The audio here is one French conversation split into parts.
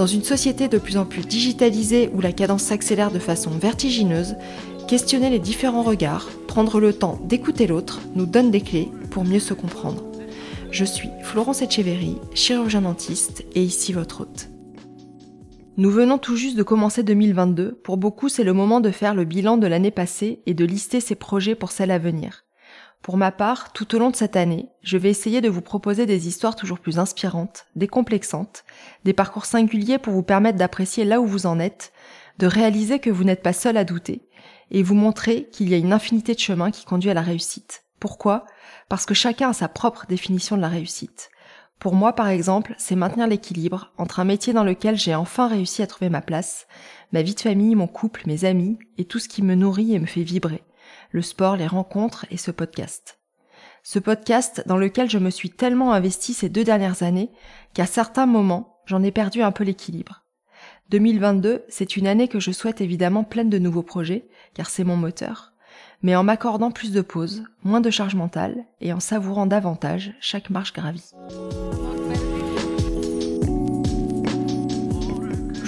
Dans une société de plus en plus digitalisée où la cadence s'accélère de façon vertigineuse, questionner les différents regards, prendre le temps d'écouter l'autre nous donne des clés pour mieux se comprendre. Je suis Florence Etcheverry, chirurgien dentiste et ici votre hôte. Nous venons tout juste de commencer 2022. Pour beaucoup, c'est le moment de faire le bilan de l'année passée et de lister ses projets pour celle à venir. Pour ma part, tout au long de cette année, je vais essayer de vous proposer des histoires toujours plus inspirantes, décomplexantes, des parcours singuliers pour vous permettre d'apprécier là où vous en êtes, de réaliser que vous n'êtes pas seul à douter, et vous montrer qu'il y a une infinité de chemins qui conduit à la réussite. Pourquoi? Parce que chacun a sa propre définition de la réussite. Pour moi, par exemple, c'est maintenir l'équilibre entre un métier dans lequel j'ai enfin réussi à trouver ma place, ma vie de famille, mon couple, mes amis, et tout ce qui me nourrit et me fait vibrer, le sport, les rencontres et ce podcast. Ce podcast dans lequel je me suis tellement investi ces deux dernières années qu'à certains moments, j'en ai perdu un peu l'équilibre. 2022, c'est une année que je souhaite évidemment pleine de nouveaux projets, car c'est mon moteur, mais en m'accordant plus de pauses, moins de charge mentale et en savourant davantage chaque marche gravie.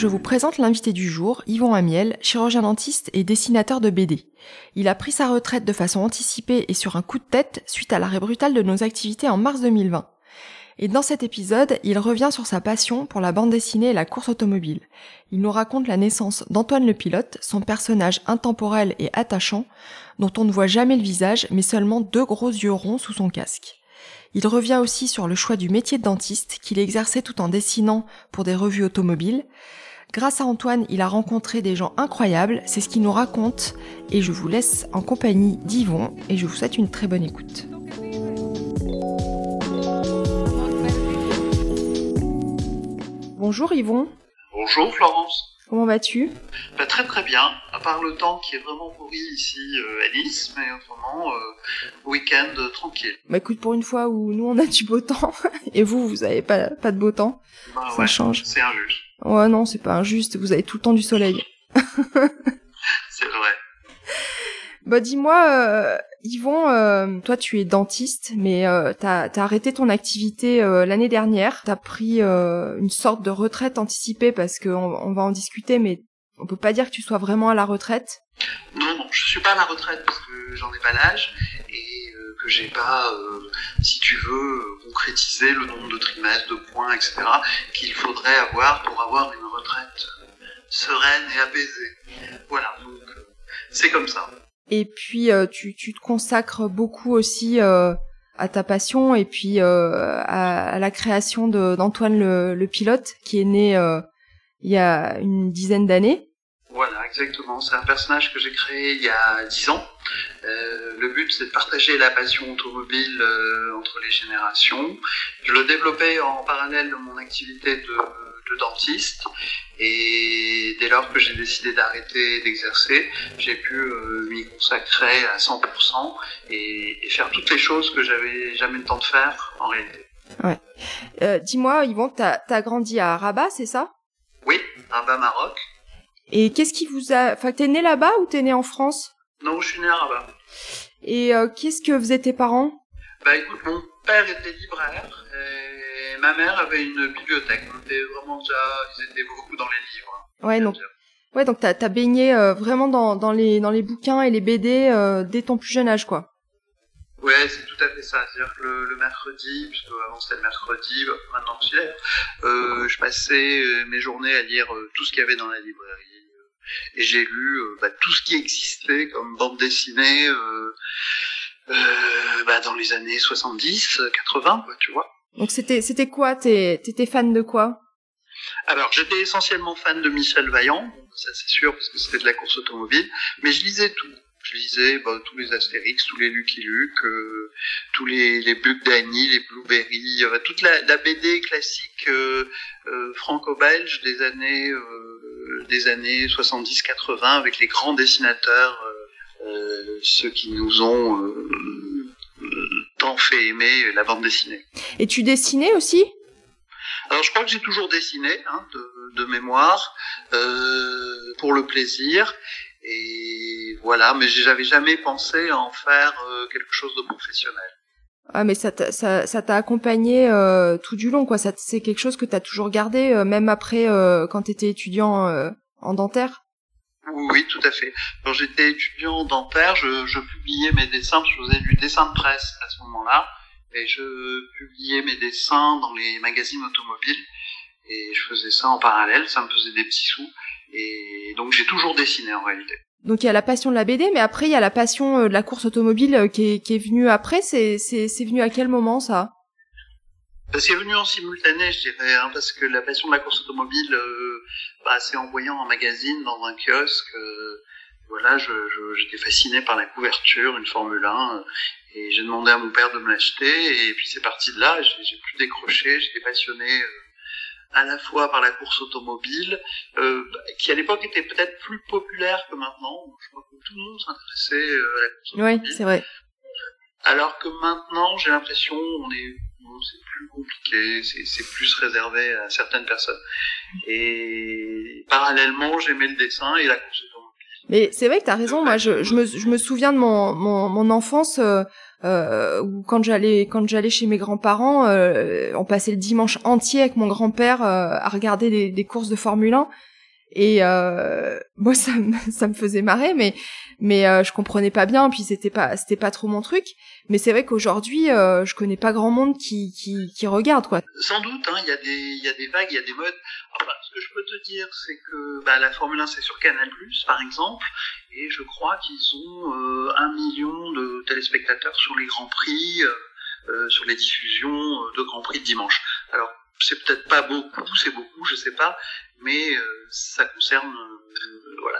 Je vous présente l'invité du jour, Yvon Amiel, chirurgien dentiste et dessinateur de BD. Il a pris sa retraite de façon anticipée et sur un coup de tête suite à l'arrêt brutal de nos activités en mars 2020. Et dans cet épisode, il revient sur sa passion pour la bande dessinée et la course automobile. Il nous raconte la naissance d'Antoine le pilote, son personnage intemporel et attachant, dont on ne voit jamais le visage, mais seulement deux gros yeux ronds sous son casque. Il revient aussi sur le choix du métier de dentiste qu'il exerçait tout en dessinant pour des revues automobiles. Grâce à Antoine, il a rencontré des gens incroyables, c'est ce qu'il nous raconte, et je vous laisse en compagnie d'Yvon, et je vous souhaite une très bonne écoute. Bonjour Yvon. Bonjour Florence. Comment vas-tu? Bah, Très très bien, à part le temps qui est vraiment pourri ici euh, à Nice, mais autrement, euh, week-end euh, tranquille. Bah écoute, pour une fois où nous on a du beau temps, et vous, vous avez pas, pas de beau temps, bah, ça change. C'est injuste. Ouais non, c'est pas injuste, vous avez tout le temps du soleil. c'est vrai. Bah dis-moi, euh, Yvon, euh, toi tu es dentiste, mais euh, t'as as arrêté ton activité l'année dernière. T'as pris une sorte de retraite anticipée parce qu'on on va en discuter, mais on peut pas dire que tu sois vraiment à la retraite. Non, non, je suis pas à la retraite parce que j'en ai pas l'âge et que j'ai pas, si tu veux, concrétisé le nombre de trimestres, de points, etc. qu'il faudrait avoir pour avoir une retraite sereine et apaisée. Voilà, donc c'est comme ça. Et puis euh, tu, te consacres beaucoup aussi euh, à ta passion et puis euh, à, la création d'Antoine le, pilote qui est né il y a une dizaine d'années. Voilà, exactement. C'est un personnage que j'ai créé il y a dix ans. Euh, le but, c'est de partager la passion automobile euh, entre les générations. Je le développais en parallèle de mon activité de, de dentiste. Et dès lors que j'ai décidé d'arrêter d'exercer, j'ai pu euh, m'y consacrer à 100% et, et, faire toutes les choses que j'avais jamais le temps de faire en réalité. Ouais. Euh, Dis-moi, Yvon, t'as as grandi à Rabat, c'est ça? Oui, Rabat, Maroc. Et qu'est-ce qui vous a... Enfin, t'es né là-bas ou t'es né en France? Non, je suis né Rabat. Et euh, qu'est-ce que faisaient tes parents? Bah écoute, mon père était libraire et ma mère avait une bibliothèque. On était vraiment déjà... Ils étaient beaucoup dans les livres. Ouais, donc... Ouais, donc t'as as baigné euh, vraiment dans, dans, les, dans les bouquins et les BD euh, dès ton plus jeune âge, quoi. Ouais, c'est tout à fait ça. C'est-à-dire que le, le mercredi, puisque avant c'était le mercredi, bah, maintenant c'est euh, je passais mes journées à lire tout ce qu'il y avait dans la librairie et j'ai lu euh, bah, tout ce qui existait comme bande dessinée euh, euh, bah, dans les années 70, 80, quoi, tu vois. Donc c'était c'était quoi? T'étais fan de quoi? Alors j'étais essentiellement fan de Michel Vaillant, ça c'est sûr parce que c'était de la course automobile, mais je lisais tout. Je lisais bah, tous les Astérix, tous les Lucky Luke, euh, tous les, les Bugs Danny, les Blueberry, euh, toute la, la, BD classique euh, franco-belge des années des années 70-80 avec les grands dessinateurs, ceux qui nous ont tant fait aimer la bande dessinée. Et tu dessinais aussi? Alors je crois que j'ai toujours dessiné hein, de, de, mémoire euh, pour le plaisir et voilà, mais j'avais jamais pensé à en faire euh, quelque chose de professionnel. Ah mais ça t'a, ça, t'a accompagné euh, tout du long quoi. Ça c'est quelque chose que t'as toujours gardé euh, même après euh, quand t'étais étudiant euh, en dentaire? Oui, tout à fait. Quand j'étais étudiant en dentaire, je, je publiais mes dessins, je faisais du dessin de presse à ce moment-là, et je publiais mes dessins dans les magazines automobiles, et je faisais ça en parallèle, ça me faisait des petits sous, et donc j'ai toujours dessiné en réalité. Donc il y a la passion de la BD, mais après il y a la passion euh, de la course automobile euh, qui est, qui est venue après. C'est, c'est, c'est venu à quel moment ça? C'est venu en simultané, je dirais, hein, parce que la passion de la course automobile, euh, bah, c'est en voyant un magazine dans un kiosque. Euh, voilà, je, je, j'étais fasciné par la couverture, une Formule 1, et j'ai demandé à mon père de me l'acheter, et puis c'est parti de là. J'ai, j'ai pu décrocher, j'étais passionné à la fois par la course automobile, euh, qui à l'époque était peut-être plus populaire que maintenant. Je crois que tout le monde s'intéressait euh, à la course automobile. Oui, c'est vrai. Alors que maintenant, j'ai l'impression, on est, c'est plus compliqué, c'est plus réservé à certaines personnes. Et parallèlement, j'aimais le dessin et la course automobile. Mais c'est vrai que tu as raison. Moi, je, je, me, je me souviens de mon, mon, mon enfance. Euh, euh, quand j'allais quand j'allais chez mes grands-parents, euh, on passait le dimanche entier avec mon grand-père euh, à regarder des, des, courses de Formule 1. Et euh, moi, ça me, ça me faisait marrer, mais mais euh, je comprenais pas bien, puis c'était pas c'était pas trop mon truc. Mais c'est vrai qu'aujourd'hui, euh, je connais pas grand monde qui qui, regarde quoi. Sans doute, hein, il y a des y a des vagues, il y a des modes. Enfin, ce que je peux te dire, c'est que bah, la Formule 1 c'est sur Canal+, par exemple, et je crois qu'ils ont euh, un million de téléspectateurs sur les grands prix, euh, euh sur les diffusions de grands prix de dimanche. Alors c'est peut-être pas beaucoup, c'est beaucoup, je sais pas, mais ça concerne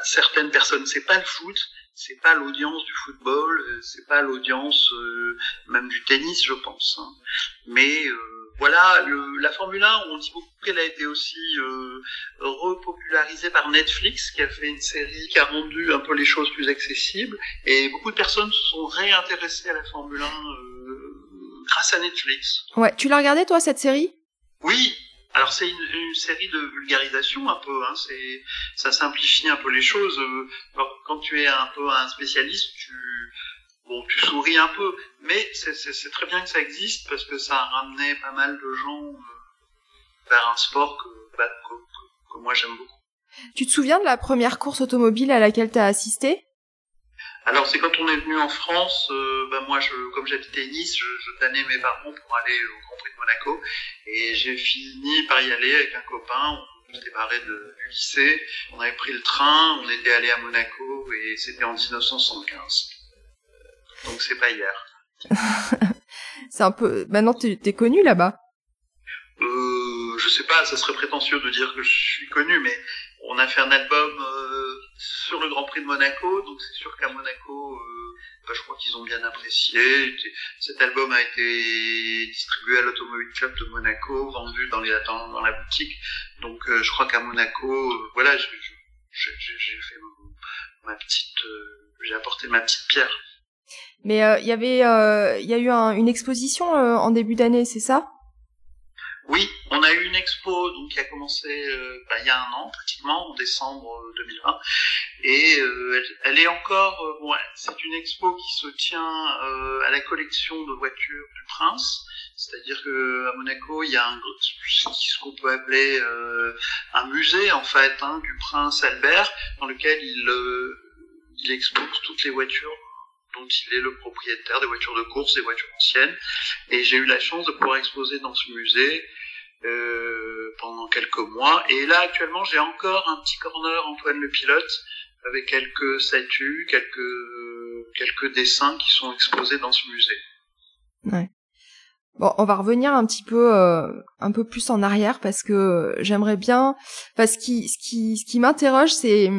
certaines personnes. C'est pas le foot, c'est pas l'audience du football, euh, c'est pas l'audience même du tennis, je pense. Hein. Mais voilà, le, la Formule 1, on dit beaucoup qu'elle a été aussi repopularisée par Netflix, qui a fait une série qui a rendu un peu les choses plus accessibles, et beaucoup de personnes se sont réintéressées à la Formule 1 grâce à Netflix. Ouais, tu l'as regardé toi cette série? Oui, alors c'est une, une, série de vulgarisation un peu, hein, c'est ça simplifie un peu les choses. Alors, quand tu es un peu un spécialiste, tu bon tu souris un peu, mais c'est très bien que ça existe parce que ça a ramené pas mal de gens euh, vers un sport que, bah, que, que, que moi j'aime beaucoup. Tu te souviens de la première course automobile à laquelle tu as assisté? Alors c'est quand on est venu en France, euh, bah moi je, comme j'habitais Nice, je, je dannais mes parents pour aller au Grand Prix de Monaco et j'ai fini par y aller avec un copain. On s'était barré de, du lycée, on avait pris le train, on était allé à Monaco et c'était en 1975. Donc c'est pas hier. c'est un peu. Maintenant t'es es connu là-bas? Euh, je sais pas, ça serait prétentieux de dire que je suis connu, mais on a fait un album euh, sur le Grand Prix de Monaco, donc c'est sûr qu'à Monaco, euh, bah, je crois qu'ils ont bien apprécié. Cet album a été distribué à l'Automobile Club de Monaco, vendu dans, les, dans, dans la boutique. Donc euh, je crois qu'à Monaco, euh, voilà, j'ai fait ma petite, euh, j'ai apporté ma petite pierre. Mais il y avait, il y a eu un, une exposition en début d'année, c'est ça? Oui, on a eu une expo donc qui a commencé euh, bah, il y a un an pratiquement en décembre 2020 et euh, elle, elle, est encore euh, bon, c'est une expo qui se tient à la collection de voitures du Prince, c'est-à-dire que à Monaco il y a un ce qu'on peut appeler un musée en fait hein, du Prince Albert dans lequel il il expose toutes les voitures dont il est le propriétaire des voitures de course, des voitures anciennes. Et j'ai eu la chance de pouvoir exposer dans ce musée euh, pendant quelques mois. Et là, actuellement, j'ai encore un petit corner Antoine le pilote avec quelques statues, quelques quelques dessins qui sont exposés dans ce musée. Ouais. Bon, on va revenir un petit peu euh, un peu plus en arrière parce que j'aimerais bien parce ce qui ce qui ce qui m'interroge c'est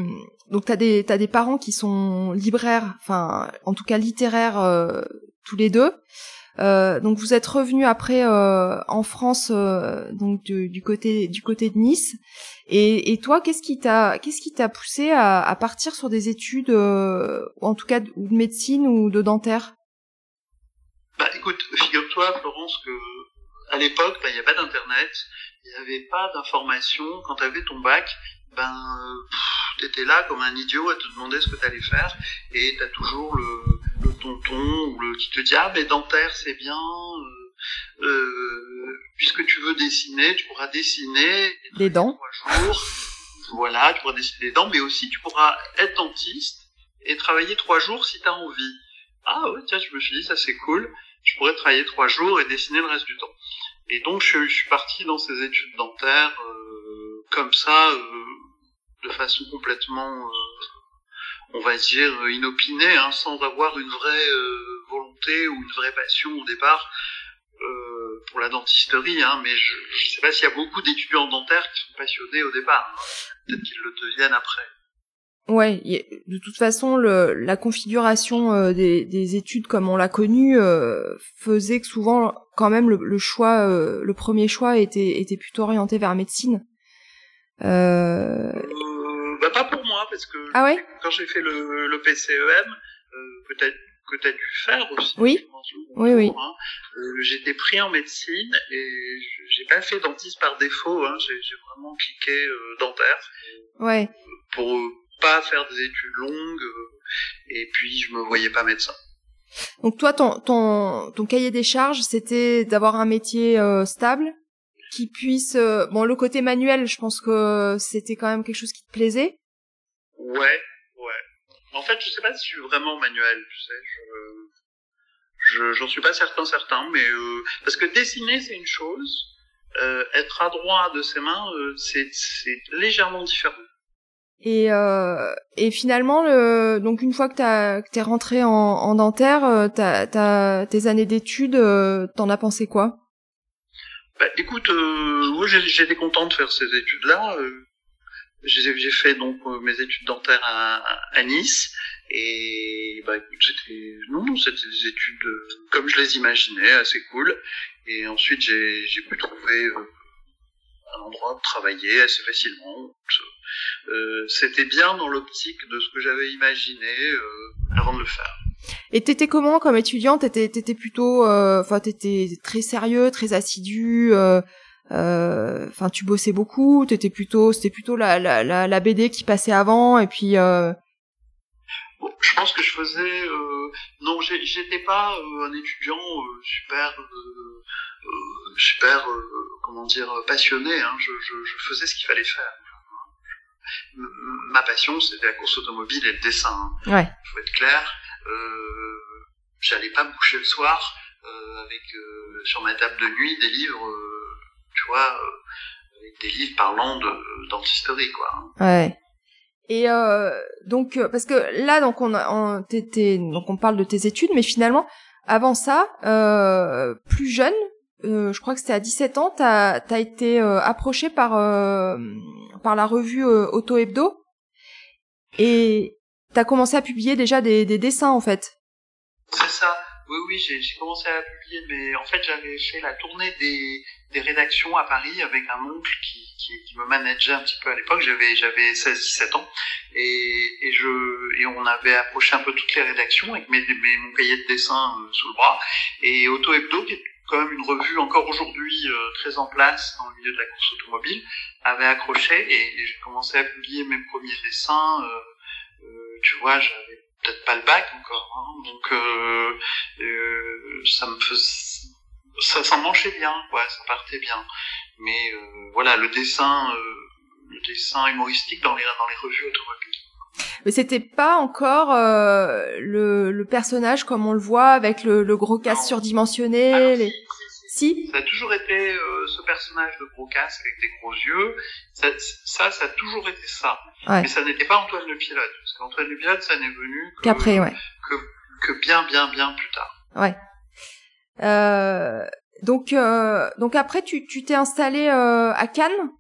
donc t'as des t'as des parents qui sont libraires, enfin en tout cas littéraires euh, tous les deux. Euh, donc vous êtes revenu après euh, en France, donc du, côté du côté de Nice. Et, toi, qu'est-ce qui t'a qu'est-ce qui t'a poussé à, partir sur des études, en tout cas de, de médecine ou de dentaire? Bah écoute, figure-toi Florence que à l'époque, bah, il n'y a pas d'internet, il n'y avait pas d'information. Quand tu avais ton bac, ben tu étais là comme un idiot à te demander ce que tu allais faire et tu as toujours le tonton ou le qui te dit ah mais dentaire c'est bien euh, euh, puisque tu veux dessiner tu pourras dessiner les dents. trois jours. Voilà tu pourras dessiner les dents mais aussi tu pourras être dentiste et travailler trois jours si tu as envie. Ah ouais tiens je me suis dit ça c'est cool. Je pourrais travailler trois jours et dessiner le reste du temps. Et donc je, suis parti dans ces études dentaires euh, comme ça de façon complètement on va dire, euh, inopiné, hein, sans avoir une vraie euh, volonté ou une vraie passion au départ euh, pour la dentisterie. Hein, mais je ne sais pas s'il y a beaucoup d'étudiants dentaires qui sont passionnés au départ. Hein. Peut-être qu'ils le deviennent après. Ouais, de toute façon, le, la configuration des, des, études comme on l'a connu faisait que souvent, quand même, le, le choix, le premier choix était, était plutôt orienté vers médecine. Euh, bah, pas pour moi, parce que ah ouais quand j'ai fait le, le PCEM, euh, peut-être que tu as dû faire aussi. Oui. Oui, oui. Hein, euh, j'étais pris en médecine et j'ai pas fait dentiste par défaut. Hein, j'ai vraiment cliqué euh, dentaire. Ouais. Pour pas faire des études longues et puis je me voyais pas médecin. Donc toi, ton, ton, ton cahier des charges, c'était d'avoir un métier stable qui puisse bon le côté manuel je pense que c'était quand même quelque chose qui te plaisait ouais ouais en fait je sais pas si je suis vraiment manuel tu sais je j'en suis pas certain certain mais euh, parce que dessiner c'est une chose euh, être adroit de ses mains euh, c'est c'est légèrement différent et, euh, et finalement, le, donc une fois que t'as que t'es rentré en, en dentaire, t'as, t'as tes années d'études, t'en as pensé quoi? Bah, écoute, euh, j'étais content de faire ces études-là. Euh, j'ai fait donc euh, mes études dentaires à, à Nice et bah écoute, c'était non non, c'était des études euh, comme je les imaginais, assez cool. Et ensuite j'ai j'ai pu trouver euh, un endroit où travailler assez facilement. c'était bien dans l'optique de ce que j'avais imaginé avant de le faire. Et t'étais comment comme étudiante? T'étais t'étais plutôt, euh, enfin t'étais très sérieux, très assidu. Euh, euh, enfin, tu bossais beaucoup. T'étais plutôt, c'était plutôt la, la, la, la, BD qui passait avant. Et puis. je pense que je faisais. non, j'étais pas un étudiant super, super, comment dire, passionné. Hein. Je, je, je faisais ce qu'il fallait faire ma passion, c'était la course automobile et le dessin. Hein. Ouais. Faut être clair. Euh, j'allais pas me coucher le soir euh, avec euh, sur ma table de nuit des livres, tu vois, avec des livres parlant de d'antistorie, quoi. Ouais. Et euh, donc parce que là donc on, on donc on parle de tes études mais finalement avant ça euh, plus jeune euh, je crois que c'était à 17 ans t'as as été approché par par la revue Auto Hebdo et t'as commencé à publier déjà des, des dessins en fait. C'est ça. Oui, oui, j'ai commencé à publier, mais en fait, j'avais fait la tournée des, des rédactions à Paris avec un oncle qui, qui, qui me manageait un petit peu à l'époque. J'avais j'avais 16-17 ans et, et je et on avait approché un peu toutes les rédactions avec mes, mes mon cahier de dessin euh, sous le bras. Et Auto Hebdo, qui est quand même une revue encore aujourd'hui euh, très en place dans le milieu de la course automobile, avait accroché et, j'ai commencé à publier mes premiers dessins. Euh, tu vois, j'avais peut-être pas le bac encore, hein, donc euh, euh, ça me faisait, ça, ça marchait bien, quoi, ça partait bien. Mais euh, voilà, le dessin, euh, le dessin humoristique dans les dans les revues automobiles. Mais c'était pas encore euh, le, le, personnage comme on le voit avec le, le gros casque surdimensionné. Ah les... Si Ça a toujours été ce personnage de gros casque avec des gros yeux. Ça, ça, ça a toujours été ça. Ouais. Mais ça n'était pas Antoine le pilote. Parce qu'Antoine le pilote, ça n'est venu qu'après, ouais. Que, que bien, bien, bien plus tard. Ouais. Euh, donc, euh, donc après, tu tu t'es installé euh, à Cannes?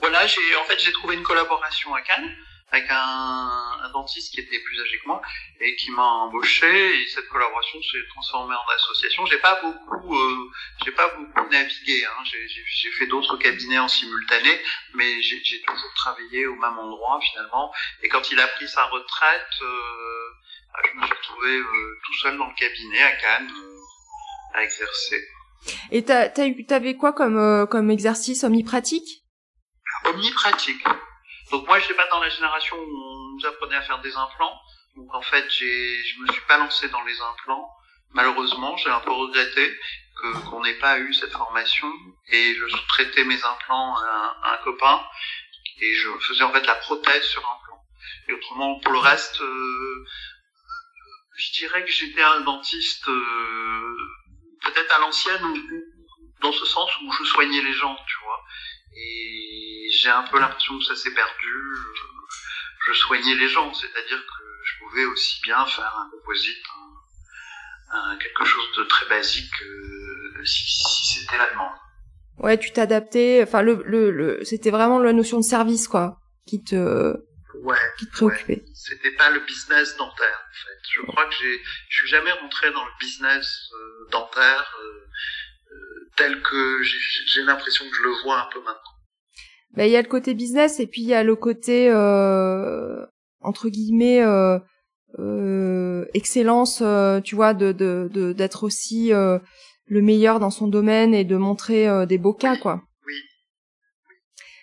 Voilà, j'ai en fait j'ai trouvé une collaboration à Cannes avec un, un, dentiste qui était plus âgé que moi et qui m'a embauché et cette collaboration s'est transformée en association. J'ai pas beaucoup, euh, j'ai pas beaucoup navigué. Hein. J'ai fait d'autres cabinets en simultané, mais j'ai toujours travaillé au même endroit finalement. Et quand il a pris sa retraite, euh, bah, je me suis retrouvé euh, tout seul dans le cabinet à Cannes à exercer. Et t'avais quoi comme euh, comme exercice omnipratique? Omnipratique. Donc moi, je n'étais pas dans la génération où on nous apprenait à faire des implants. Donc en fait, j'ai, je me suis pas lancé dans les implants. Malheureusement, j'ai un peu regretté que, qu'on n'ait pas eu cette formation et je sous-traitais mes implants à un, copain et je faisais en fait la prothèse sur implant. Et autrement, pour le reste, euh, je dirais que j'étais un dentiste euh, peut-être à l'ancienne dans ce sens où je soignais les gens, tu vois. Et j'ai un peu l'impression que ça s'est perdu. Je soignais les gens, c'est-à-dire que je pouvais aussi bien faire un composite, un, quelque chose de très basique euh, si, si c'était la demande. Ouais, tu t'adaptais. Enfin, le, le, le c'était vraiment la notion de service, quoi, qui te, ouais, qui te préoccupait. C'était pas le business dentaire, en fait. Je crois que j'ai, je suis jamais rentré dans le business euh, dentaire. Euh, tel que j'ai l'impression que je le vois un peu maintenant. Ben, il y a le côté business et puis il y a le côté euh, entre guillemets euh, euh, excellence, euh, tu vois, de d'être de, aussi euh, le meilleur dans son domaine et de montrer euh, des beaux cas, quoi. Oui.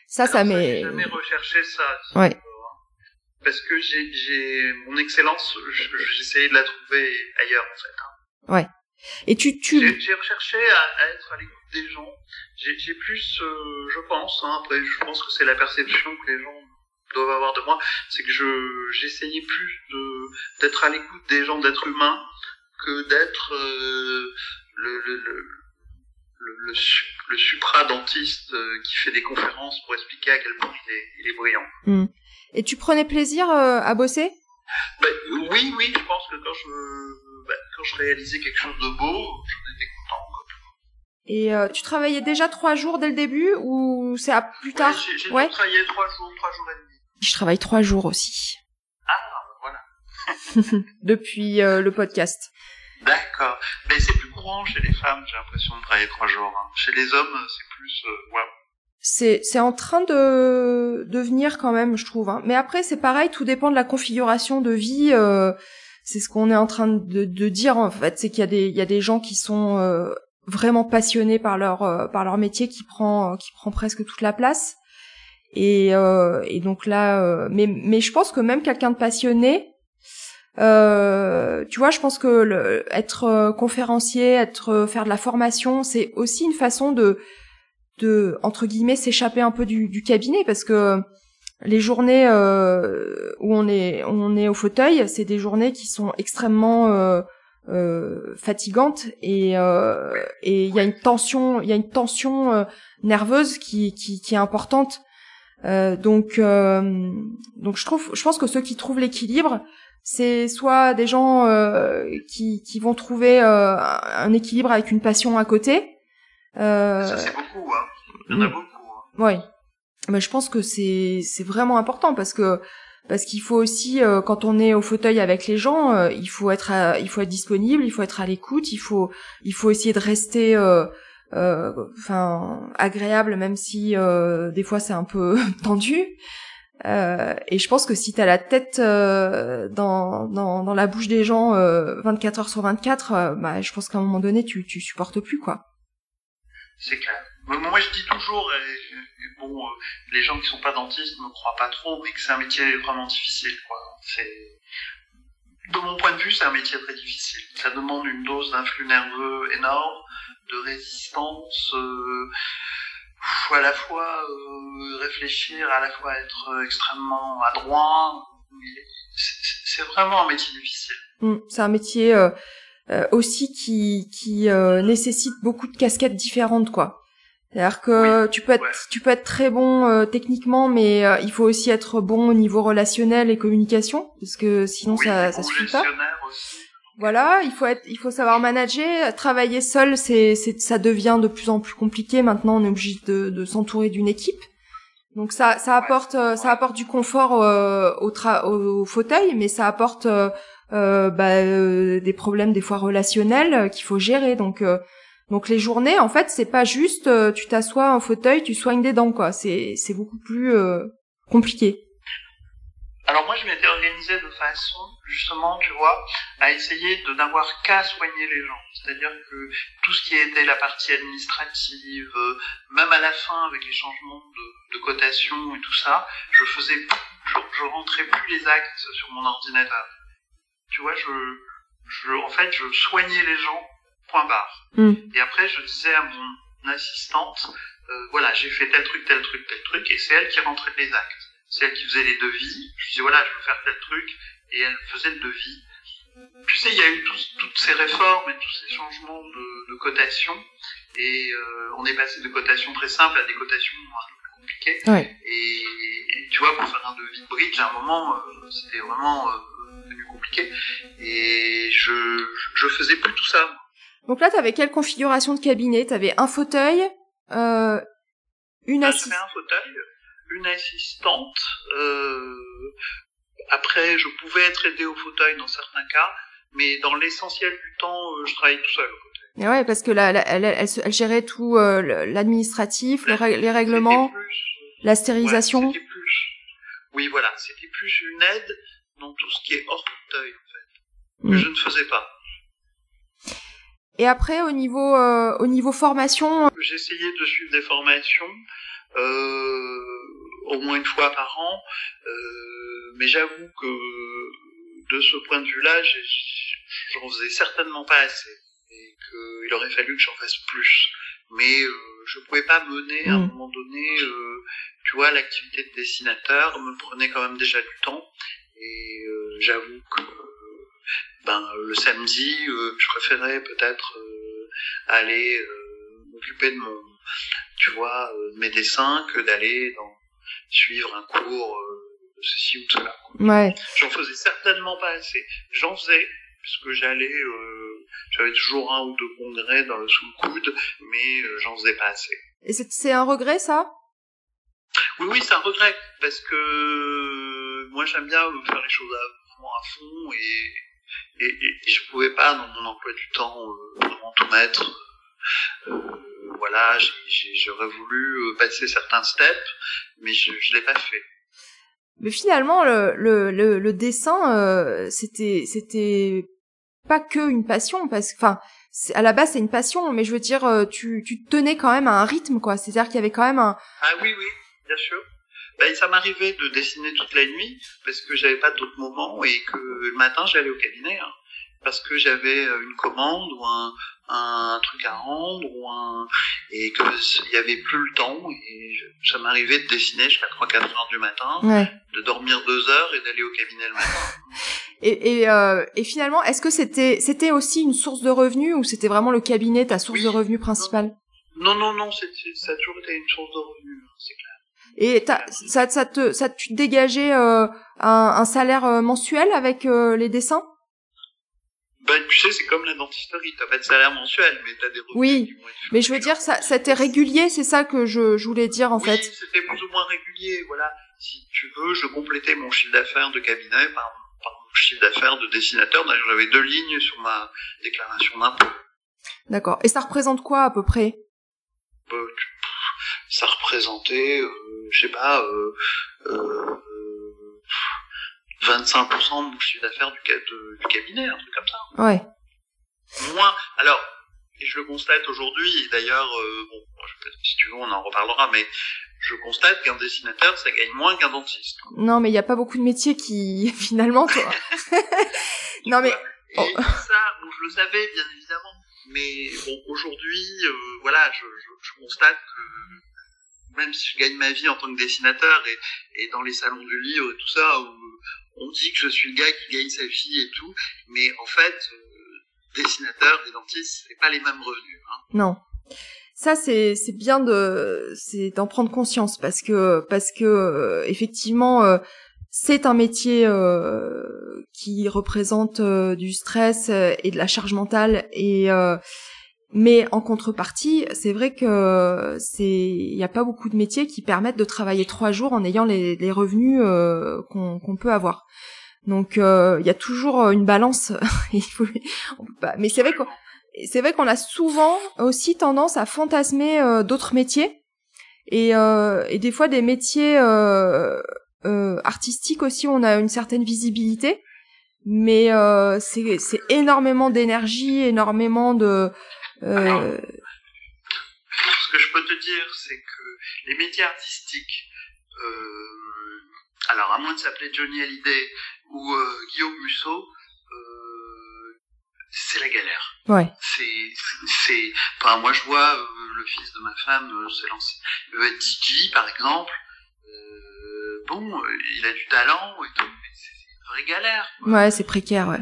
Ça, ça m'est. J'ai jamais recherché ça. Ouais. Parce que j'ai mon excellence, j'essayais de la trouver ailleurs en fait. Hein. Ouais. Et tu, tu... J'ai recherché à, à, être à l'écoute des gens. J'ai plus, euh, je pense, hein, après je pense que c'est la perception que les gens doivent avoir de moi, c'est que je j'essayais plus de d'être à l'écoute des gens, d'être humain, que d'être euh, le, le, le le, le, le supra-dentiste euh, qui fait des conférences pour expliquer à quel point il est, il est brillant. Hmm. Et tu prenais plaisir euh, à bosser? Ben, Oui, oui, je pense que quand je bah, quand je réalisais quelque chose de beau, j'en étais content. Et euh, tu travaillais déjà trois jours dès le début ou c'est à plus tard? ouais, J'ai ouais. travaillé trois jours, trois jours et demi. Je travaille trois jours aussi. Ah, voilà. Depuis euh, le podcast. D'accord. Mais c'est plus courant chez les femmes, j'ai l'impression de travailler trois jours. Hein. Chez les hommes, c'est plus... Ouais. C'est, c'est en train de devenir quand même, je trouve. Hein. Mais après, c'est pareil, tout dépend de la configuration de vie. Euh, c'est ce qu'on est en train de, de, dire en fait, c'est qu'il y a des il y a des gens qui sont euh, vraiment passionnés par leur euh, par leur métier qui prend qui prend presque toute la place. Et, euh, et donc là, mais mais je pense que même quelqu'un de passionné, tu vois, je pense que le, être conférencier, être faire de la formation, c'est aussi une façon de de entre guillemets s'échapper un peu du, cabinet parce que les journées euh, où on est on est au fauteuil, c'est des journées qui sont extrêmement euh, euh, fatigantes et euh, et il y a une tension il y a une tension euh, nerveuse qui, qui qui est importante. Euh, donc donc je trouve je pense que ceux qui trouvent l'équilibre c'est soit des gens qui qui vont trouver un équilibre avec une passion à côté. Ça c'est beaucoup hein. Il y en a beaucoup. Hein. Oui mais je pense que c'est c'est vraiment important parce que parce qu'il faut aussi euh, quand on est au fauteuil avec les gens, euh, il faut être il faut être disponible, il faut être à l'écoute, il faut il faut essayer de rester euh, enfin agréable même si des fois c'est un peu tendu. et je pense que si t'as la tête dans, dans dans la bouche des gens 24 heures sur 24, bah je pense qu'à un moment donné tu tu supportes plus quoi. C'est clair. Moi je dis toujours bon, euh, les gens qui sont pas dentistes ne croient pas trop, mais que c'est un métier vraiment difficile, quoi. C'est, de mon point de vue, c'est un métier très difficile. Ça demande une dose d'influx nerveux énorme, de résistance, euh, à la fois euh, réfléchir, à la fois être extrêmement adroit. C'est vraiment un métier difficile. Mmh, c'est un métier euh, aussi qui, qui nécessite beaucoup de casquettes différentes, quoi. C'est-à-dire que tu peux être tu peux être très bon euh, techniquement, mais euh, il faut aussi être bon au niveau relationnel et communication, parce que sinon ça ça suffit pas. Voilà, il faut être il faut savoir manager, travailler seul, c'est c'est ça devient de plus en plus compliqué. Maintenant, on est obligé de, de s'entourer d'une équipe. Donc ça, ça apporte, ça apporte du confort au, tra au fauteuil, mais ça apporte bah, des problèmes des fois relationnels qu'il faut gérer. Donc donc les journées, en fait, c'est pas juste euh, tu t'assois en fauteuil, tu soignes des dents, quoi. C'est c'est beaucoup plus euh, compliqué. Alors moi, je m'étais organisé de façon, justement, tu vois, à essayer de n'avoir qu'à soigner les gens. C'est-à-dire que tout ce qui était la partie administrative, euh, même à la fin avec les changements de, de cotation et tout ça, je faisais, je rentrais plus les actes sur mon ordinateur. Tu vois, je, je, en fait, je soignais les gens point barre. Hmm. Et après, je disais à mon assistante, euh, voilà, j'ai fait tel truc, tel truc, tel truc, et c'est elle qui rentrait les actes. C'est elle qui faisait les devis. Je disais, voilà, je veux faire tel truc, et elle faisait le devis. Tu sais, il y a eu toutes ces réformes et tous ces changements de, de cotation, et euh, on est passé de cotations très simples à des cotations un peu plus compliquées. Ouais. Et, tu vois, pour faire un devis de bridge, à un moment, euh, c'était vraiment devenu compliqué, et je, je faisais plus tout ça. Donc là, tu avais quelle configuration de cabinet? Tu avais un fauteuil, euh, une assistante. un fauteuil, une assistante. Euh, après, je pouvais être aidé au fauteuil dans certains cas, mais dans l'essentiel du temps, euh, je travaillais tout seul au fauteuil. Et ouais, parce que là, elle, elle, elle, gérait tout euh, l'administratif, les, règlements, la stérilisation. plus, oui, voilà, c'était plus une aide dans tout ce qui est hors fauteuil, en fait, que mm. je ne faisais pas. Et après, au niveau, euh, au niveau formation, j'essayais de suivre des formations euh, au moins une fois par an, euh, mais j'avoue que de ce point de vue-là, j'en faisais certainement pas assez et qu'il aurait fallu que j'en fasse plus. Mais euh, je pouvais pas mener à un mm. moment donné, euh, tu vois, l'activité de dessinateur me prenait quand même déjà du temps et euh, j'avoue que ben le samedi, euh, je préférais peut-être euh, aller euh, m'occuper de mon, tu vois, de mes dessins que d'aller dans suivre un cours de ceci ou de cela. Ouais. J'en faisais certainement pas assez. J'en faisais puisque j'allais, j'avais toujours un ou deux congrès dans le sous le coude, mais j'en faisais pas assez. Et c'est un regret ça? Oui, oui, c'est un regret parce que moi j'aime bien faire les choses à, à fond et et, et, je pouvais pas dans mon emploi du temps euh, vraiment tout mettre. Euh, voilà, j'aurais voulu euh, passer certains steps, mais je, je l'ai pas fait. Mais finalement, le, le, le, dessin, euh, c'était c'était pas que une passion, parce que, enfin, à la base c'est une passion, mais je veux dire, tu, tu tenais quand même à un rythme, quoi. C'est-à-dire qu'il y avait quand même un. Ah oui, oui, bien sûr ben, ça m'arrivait de dessiner toute la nuit parce que j'avais pas d'autres moments et que le matin j'allais au cabinet hein, parce que j'avais euh, une commande ou un, un truc à rendre ou un et que il y avait plus le temps et ça m'arrivait de dessiner jusqu'à 3-4 heures du matin, de dormir deux heures et d'aller au cabinet le matin. et, et, euh, et finalement, est-ce que c'était c'était aussi une source de revenus ou c'était vraiment le cabinet ta source de revenus principale? Non non non, ça a toujours été une source de revenus, hein. Et ça, ça te, ça tu dégageais euh, un, un, salaire euh, mensuel avec euh, les dessins? Ben tu sais, c'est comme la dentisterie, t'as pas de salaire mensuel, mais t'as des revenus. Oui, mais je veux dire, ça, c'était régulier, c'est ça que je, je voulais dire en oui, fait. c'était plus ou moins régulier, voilà. Si tu veux, je complétais mon chiffre d'affaires de cabinet par, par mon chiffre d'affaires de dessinateur. D'ailleurs, j'avais deux lignes sur ma déclaration d'impôt. D'accord. Et ça représente quoi à peu près? Ben, Ça représentait euh, je sais pas, euh, euh, 25% de mon chiffre d'affaires du, du, cabinet, un truc comme ça. Ouais. Moins. Alors, et je le constate aujourd'hui, et d'ailleurs, euh, bon, si tu veux, on en reparlera, mais je constate qu'un dessinateur, ça gagne moins qu'un dentiste. Non, mais il n'y a pas beaucoup de métiers qui, finalement, toi. non, mais. Et oh. ça, bon, je le savais, bien évidemment. Mais bon, aujourd'hui, euh, voilà, je, je, je constate que même si je gagne ma vie en tant que dessinateur et, et dans les salons du livre et tout ça, on dit que je suis le gars qui gagne sa vie et tout, mais en fait, euh, dessinateur et dentiste, c'est pas les mêmes revenus. Hein. Non. Ça c'est c'est bien de c'est d'en prendre conscience parce que parce que euh, effectivement euh, c'est un métier euh, qui représente du stress et de la charge mentale et Mais en contrepartie, c'est vrai que c'est, il n'y a pas beaucoup de métiers qui permettent de travailler trois jours en ayant les, les revenus euh, qu'on qu'on peut avoir. Donc euh, il y a toujours une balance. Mais c'est vrai qu'on, c'est vrai qu'on a souvent aussi tendance à fantasmer euh, d'autres métiers et, euh, et des fois des métiers euh, euh, artistiques aussi. On a une certaine visibilité, mais euh, c'est énormément d'énergie, énormément de Alors, euh, ce que je peux te dire, c'est que les métiers artistiques, euh, alors à moins de s'appeler Johnny Hallyday ou euh, Guillaume Musso, euh, c'est la galère. ouais, C'est, c'est, enfin moi je vois euh, le fils de ma femme euh, se lancer, il veut être DJ par exemple. Euh, bon, euh, il a du talent et tout, mais c'est une vraie galère. quoi. ouais, c'est précaire, ouais.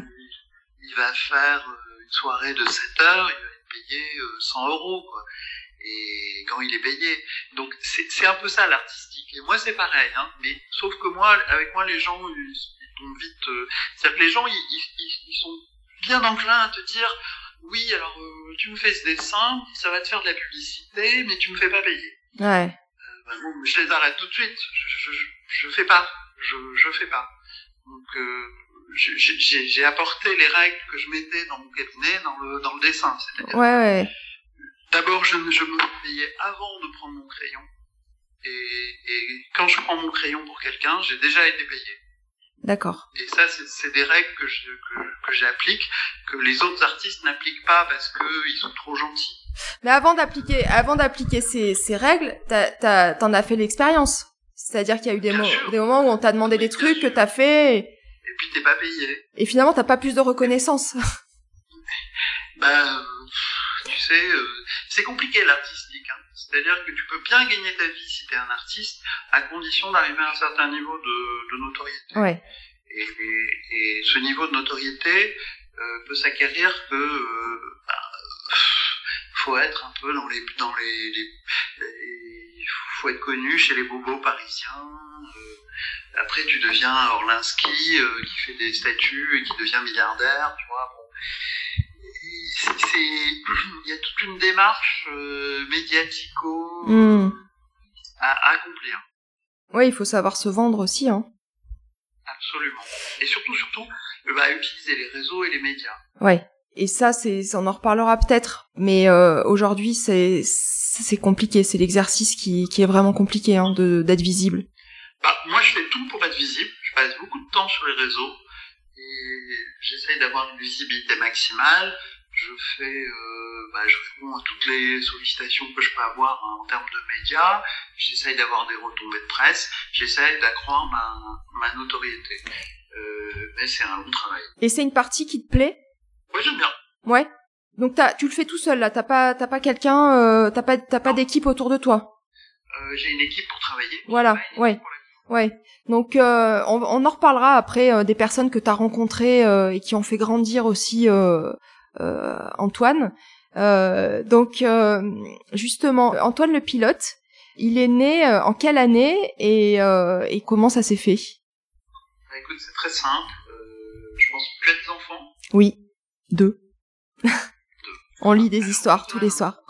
il va faire euh, une soirée de 7 heures, il va être payé euh, 100 euros, quoi. Et quand il est payé. Donc, c'est c'est un peu ça, l'artistique. Et moi, c'est pareil, hein. Mais, sauf que moi, avec moi, les gens, ils, ils tombent vite, euh, c'est-à-dire que les gens, ils, ils, sont bien enclins à te dire, oui, alors, euh, tu me fais ce dessin, ça va te faire de la publicité, mais tu me fais pas payer. Ouais, Bah, bon, je les arrête tout de suite. Je, je, je, je fais pas. Je, je fais pas. Donc, euh, j'ai- apporté les règles que je mettais dans mon cabinet dans le, dans le dessin. Ouais, ouais. d'abord, je, je me payais avant de prendre mon crayon. Et, et quand je prends mon crayon pour quelqu'un, j'ai déjà été payé. D'accord. Et ça, c'est des règles que je- que, que j'applique, que les autres artistes n'appliquent pas parce qu'ils sont trop gentils. Mais avant d'appliquer, avant d'appliquer ces, ces règles, t'as, t'as, t'en as fait l'expérience. C'est-à-dire qu'il y a eu des, mo- sûr. des moments où on t'a demandé des trucs que t'as fait, Et puis, t'es pas payé. et finalement t'as pas plus de reconnaissance. Ben, tu sais, euh, c'est compliqué l'artistique. Hein. C'est-à-dire que tu peux bien gagner ta vie si t'es un artiste, à condition d'arriver à un certain niveau de, de notoriété. ouais. Et, et, et ce niveau de notoriété euh, peut s'acquérir que euh, bah, faut être un peu dans les dans les, les- les- faut être connu chez les bobos parisiens. euh, après, tu deviens Orlinski euh, qui fait des statues et qui devient milliardaire, tu vois. Bon. Il y a toute une démarche euh, médiatico Hmm. à, à accomplir. Ouais, il faut savoir se vendre aussi, hein. Absolument. Et surtout, surtout, euh, bah, utiliser les réseaux et les médias. Ouais. Et ça, c'est, on en reparlera peut-être. Mais euh, aujourd'hui, c'est, c'est compliqué. C'est l'exercice qui, qui est vraiment compliqué, hein, de, d'être visible. Bah, moi, je fais visible. Je passe beaucoup de temps sur les réseaux et j'essaye d'avoir une visibilité maximale. Je fais, euh, bah, je réponds à toutes les sollicitations que je peux avoir hein, en termes de médias. J'essaye d'avoir des retombées de presse. J'essaye d'accroître ma, ma notoriété. Euh, mais c'est un long travail. Et c'est une partie qui te plaît? Moi, j'aime bien. Ouais. Donc t'as, tu le fais tout seul là. T'as pas, t'as pas quelqu'un, euh, t'as pas, t'as pas d'équipe autour de toi? Euh, j'ai une équipe pour travailler. Voilà, ouais. pour Ouais. Donc euh, on, on en reparlera après euh, des personnes que tu as rencontrées euh, et qui ont fait grandir aussi euh, euh, Antoine. Euh, donc euh, justement, Antoine le pilote, il est né euh, en quelle année et, euh, et comment ça s'est fait? Bah, écoute, c'est très simple. Euh, je pense que tu as des enfants. Oui, deux. on lit des histoires tous les soirs.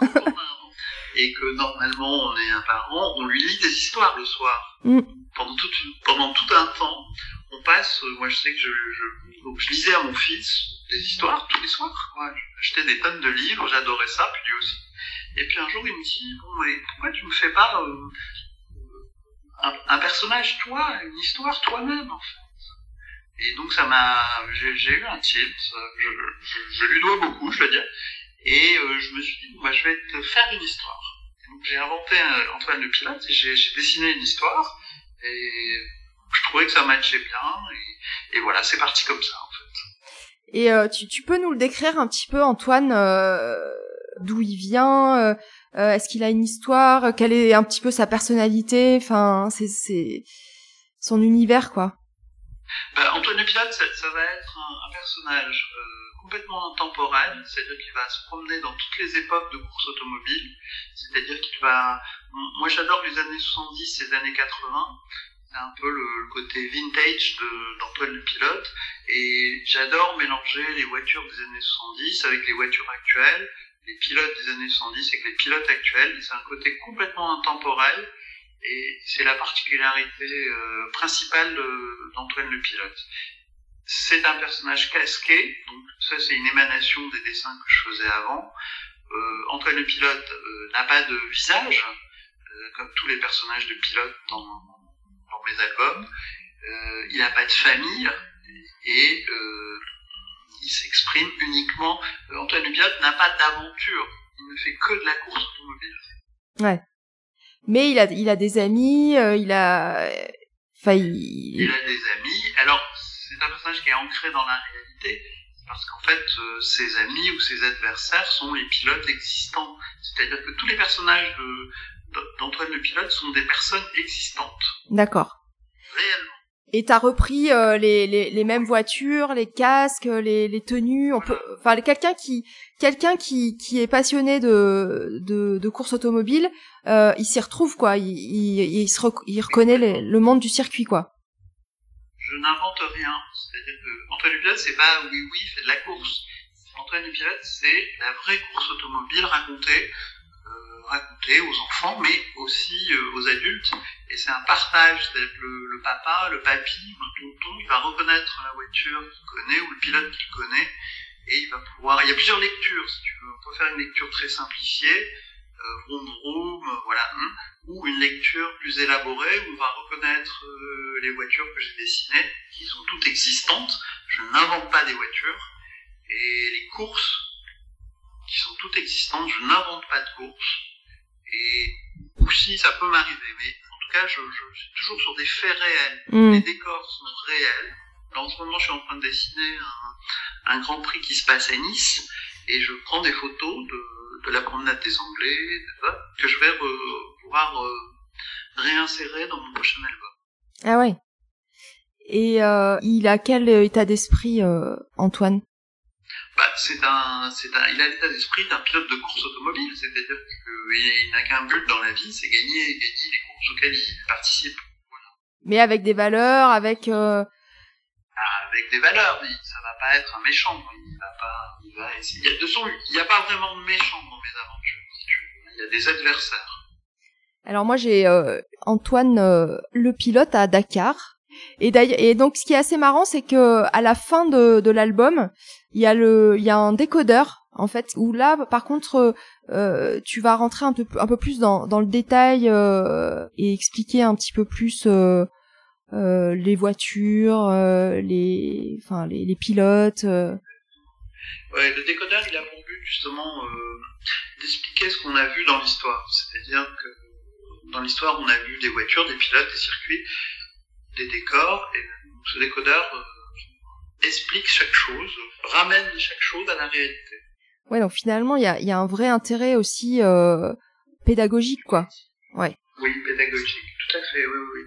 Et que normalement on est un parent, on lui lit des histoires le soir. Mm. Pendant, tout un temps, on passe, euh, moi je sais que je, je, donc je lisais à mon fils des histoires tous les soirs. Quoi. J'achetais des tonnes de livres, j'adorais ça, puis lui aussi. Et puis un jour il me dit, bon mais pourquoi tu me fais pas euh, un, un personnage toi, une histoire toi-même en fait? Et donc ça m'a, j'ai j'ai eu un tilt, je, je, je lui dois beaucoup, je veux dire. Et euh, je me suis dit, bah, je vais te faire une histoire. Donc j'ai inventé Antoine le pilote et j'ai dessiné une histoire. Et je trouvais que ça matchait bien. Et, et voilà, c'est parti comme ça en fait. Et euh, tu, tu peux nous le décrire un petit peu, Antoine, euh, d'où il vient Est-ce qu'il a une histoire Quelle est un petit peu sa personnalité Enfin, c'est son univers, quoi. Bah, Antoine le pilote, ça, ça va être un, un personnage complètement intemporel, c'est-à-dire qu'il va se promener dans toutes les époques de course automobile, c'est-à-dire qu'il va... Moi j'adore les années 70 et les années 80, c'est un peu le, côté vintage d'Antoine le pilote, et j'adore mélanger les voitures des années 70 avec les voitures actuelles, les pilotes des années 70 et que les pilotes actuels. C'est un côté complètement intemporel et c'est la particularité euh, principale d'Antoine le pilote. C'est un personnage casqué, donc ça c'est une émanation des dessins que je faisais avant. Euh, Antoine le pilote euh, n'a pas de visage, euh, comme tous les personnages de pilote dans, dans mes albums. Euh, il n'a pas de famille et il s'exprime uniquement. Antoine le pilote n'a pas d'aventure, il ne fait que de la course automobile. Ouais. Mais il a, il a des amis, il a, enfin, il... il a des amis. Alors, c'est un personnage qui est ancré dans la réalité, parce qu'en fait, euh, ses amis ou ses adversaires sont les pilotes existants. C'est-à-dire que tous les personnages d'Antoine le pilote sont des personnes existantes. D'accord. Réellement. Et t'as repris euh, les, les, les, mêmes voitures, les casques, les, les tenues. On peut, enfin, quelqu'un qui quelqu'un qui, qui est passionné de de, de course automobile, euh, il s'y retrouve quoi. Il, il, il, se il reconnaît le monde du circuit quoi je n'invente rien. C'est-à-dire que Antoine Pilote, c'est pas oui oui, fait de la course. Antoine Pilote, c'est la vraie course automobile racontée, euh, racontée aux enfants, mais aussi euh, aux adultes. Et c'est un partage. C'est-à-dire le, le, papa, le papy, le tonton, il va reconnaître la voiture qu'il connaît ou le pilote qu'il connaît, et il va pouvoir. Il y a plusieurs lectures, si tu veux. On peut faire une lecture très simplifiée vroom vroom, euh, voilà, hein, ou une lecture plus élaborée où on va reconnaître euh, les voitures que j'ai dessinées, qui sont toutes existantes. Je n'invente pas des voitures. Et les courses, qui sont toutes existantes, je n'invente pas de courses. Et aussi, ça peut m'arriver, mais en tout cas, je, je, suis toujours sur des faits réels. Mm. Les décors sont réels. Là, en ce moment, je suis en train de dessiner un, un Grand Prix qui se passe à Nice, et je prends des photos de de la promenade des Anglais, que je vais pouvoir euh, réinsérer dans mon prochain album. Ah ouais. Et euh, il a quel état d'esprit, euh, Antoine? Bah, c'est un, c'est un, il a l'état d'esprit d'un pilote de course automobile, c'est-à-dire qu'il n'a qu'un but dans la vie, c'est gagner, gagner les courses auxquelles il participe. Mais avec des valeurs, avec. Euh... Ah, avec des valeurs, mais ça va pas être un méchant. Il va pas, il va essayer. De façon, il n'y a pas vraiment de méchant il y a des adversaires. Alors moi j'ai euh, Antoine euh, le pilote à Dakar. Et, et donc ce qui est assez marrant c'est que à la fin de, de l'album il y a le il y a un décodeur en fait où là par contre euh, tu vas rentrer un peu un peu plus dans, dans le détail et expliquer un petit peu plus les voitures les enfin les, les pilotes Ouais, le décodeur, il a pour but justement euh, d'expliquer ce qu'on a vu dans l'histoire. C'est-à-dire que dans l'histoire, on a vu des voitures, des pilotes, des circuits, des décors, et ce décodeur euh, explique chaque chose, ramène chaque chose à la réalité. Ouais, donc finalement, il y a, y a, un vrai intérêt aussi euh, pédagogique, quoi. Ouais. Oui, pédagogique, tout à fait, oui, oui.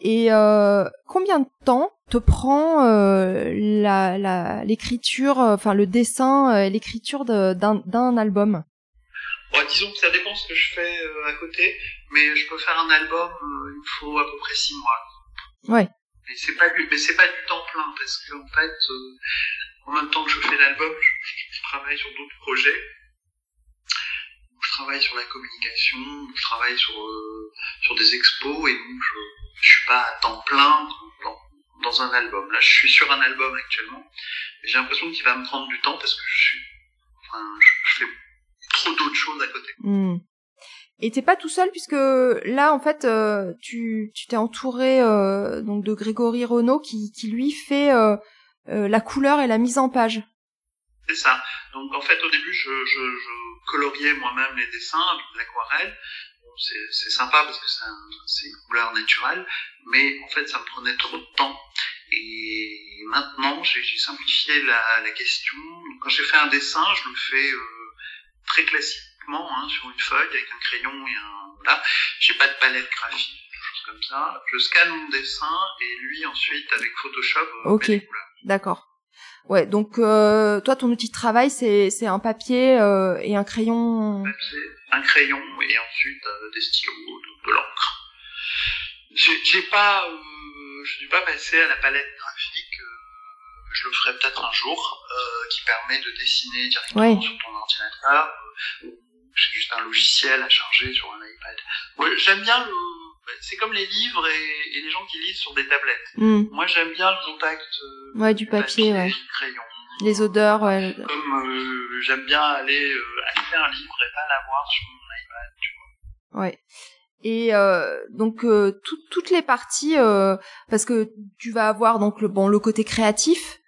Et euh, combien de temps te prend euh, la, la, l'écriture, euh, enfin le dessin, euh, l'écriture d'un, album? Bon, Disons que ça dépend ce que je fais à côté, mais je peux faire un album, il me faut à peu près six mois. Ouais. Mais c'est pas du, mais c'est pas du temps plein parce qu'en fait, en même temps que je fais l'album, je, je travaille sur d'autres projets je travaille sur la communication, je travaille sur sur des expos et donc je, je suis pas à temps plein dans, un album. Là, je suis sur un album actuellement. J'ai l'impression qu'il va me prendre du temps parce que je suis, enfin, je, fais trop d'autres choses à côté. Hmm. Et t'es pas tout seul puisque là, en fait, euh, tu t'es entouré euh, donc de Grégory Renault qui lui fait euh, euh, la couleur et la mise en page. C'est ça. Donc en fait, au début, je, je, je coloriais moi-même les dessins avec l'aquarelle c'est sympa parce que c'est une couleur naturelle, mais en fait ça me prenait trop de temps. Et maintenant j'ai simplifié la, la, question. Quand j'ai fait un dessin, je le fais euh, très classiquement hein, sur une feuille avec un crayon et un voilà. J'ai pas de palette graphique, chose comme ça. Je scanne mon dessin et lui ensuite avec Photoshop. Euh, ok, d'accord. Ouais, donc euh, toi, ton outil de travail, c'est c'est un papier euh, et un crayon. Papier, un crayon et ensuite euh, des stylos, de, de l'encre. J'ai pas, euh, je suis pas passé à la palette graphique. Je le ferai peut-être un jour. qui permet de dessiner directement sur ton ordinateur. c'est juste un logiciel à charger sur un iPad. j'aime bien le, c'est comme les livres et, les gens qui lisent sur des tablettes. Hmm. Moi, j'aime bien le contact. ouais, du papier, ouais. Du crayon. Les odeurs, ouais. Comme j'aime bien aller acheter un livre et pas l'avoir sur mon iPad, tu vois. Ouais. Et euh, donc euh, toutes les parties, euh, parce que tu vas avoir donc le bon le côté créatif,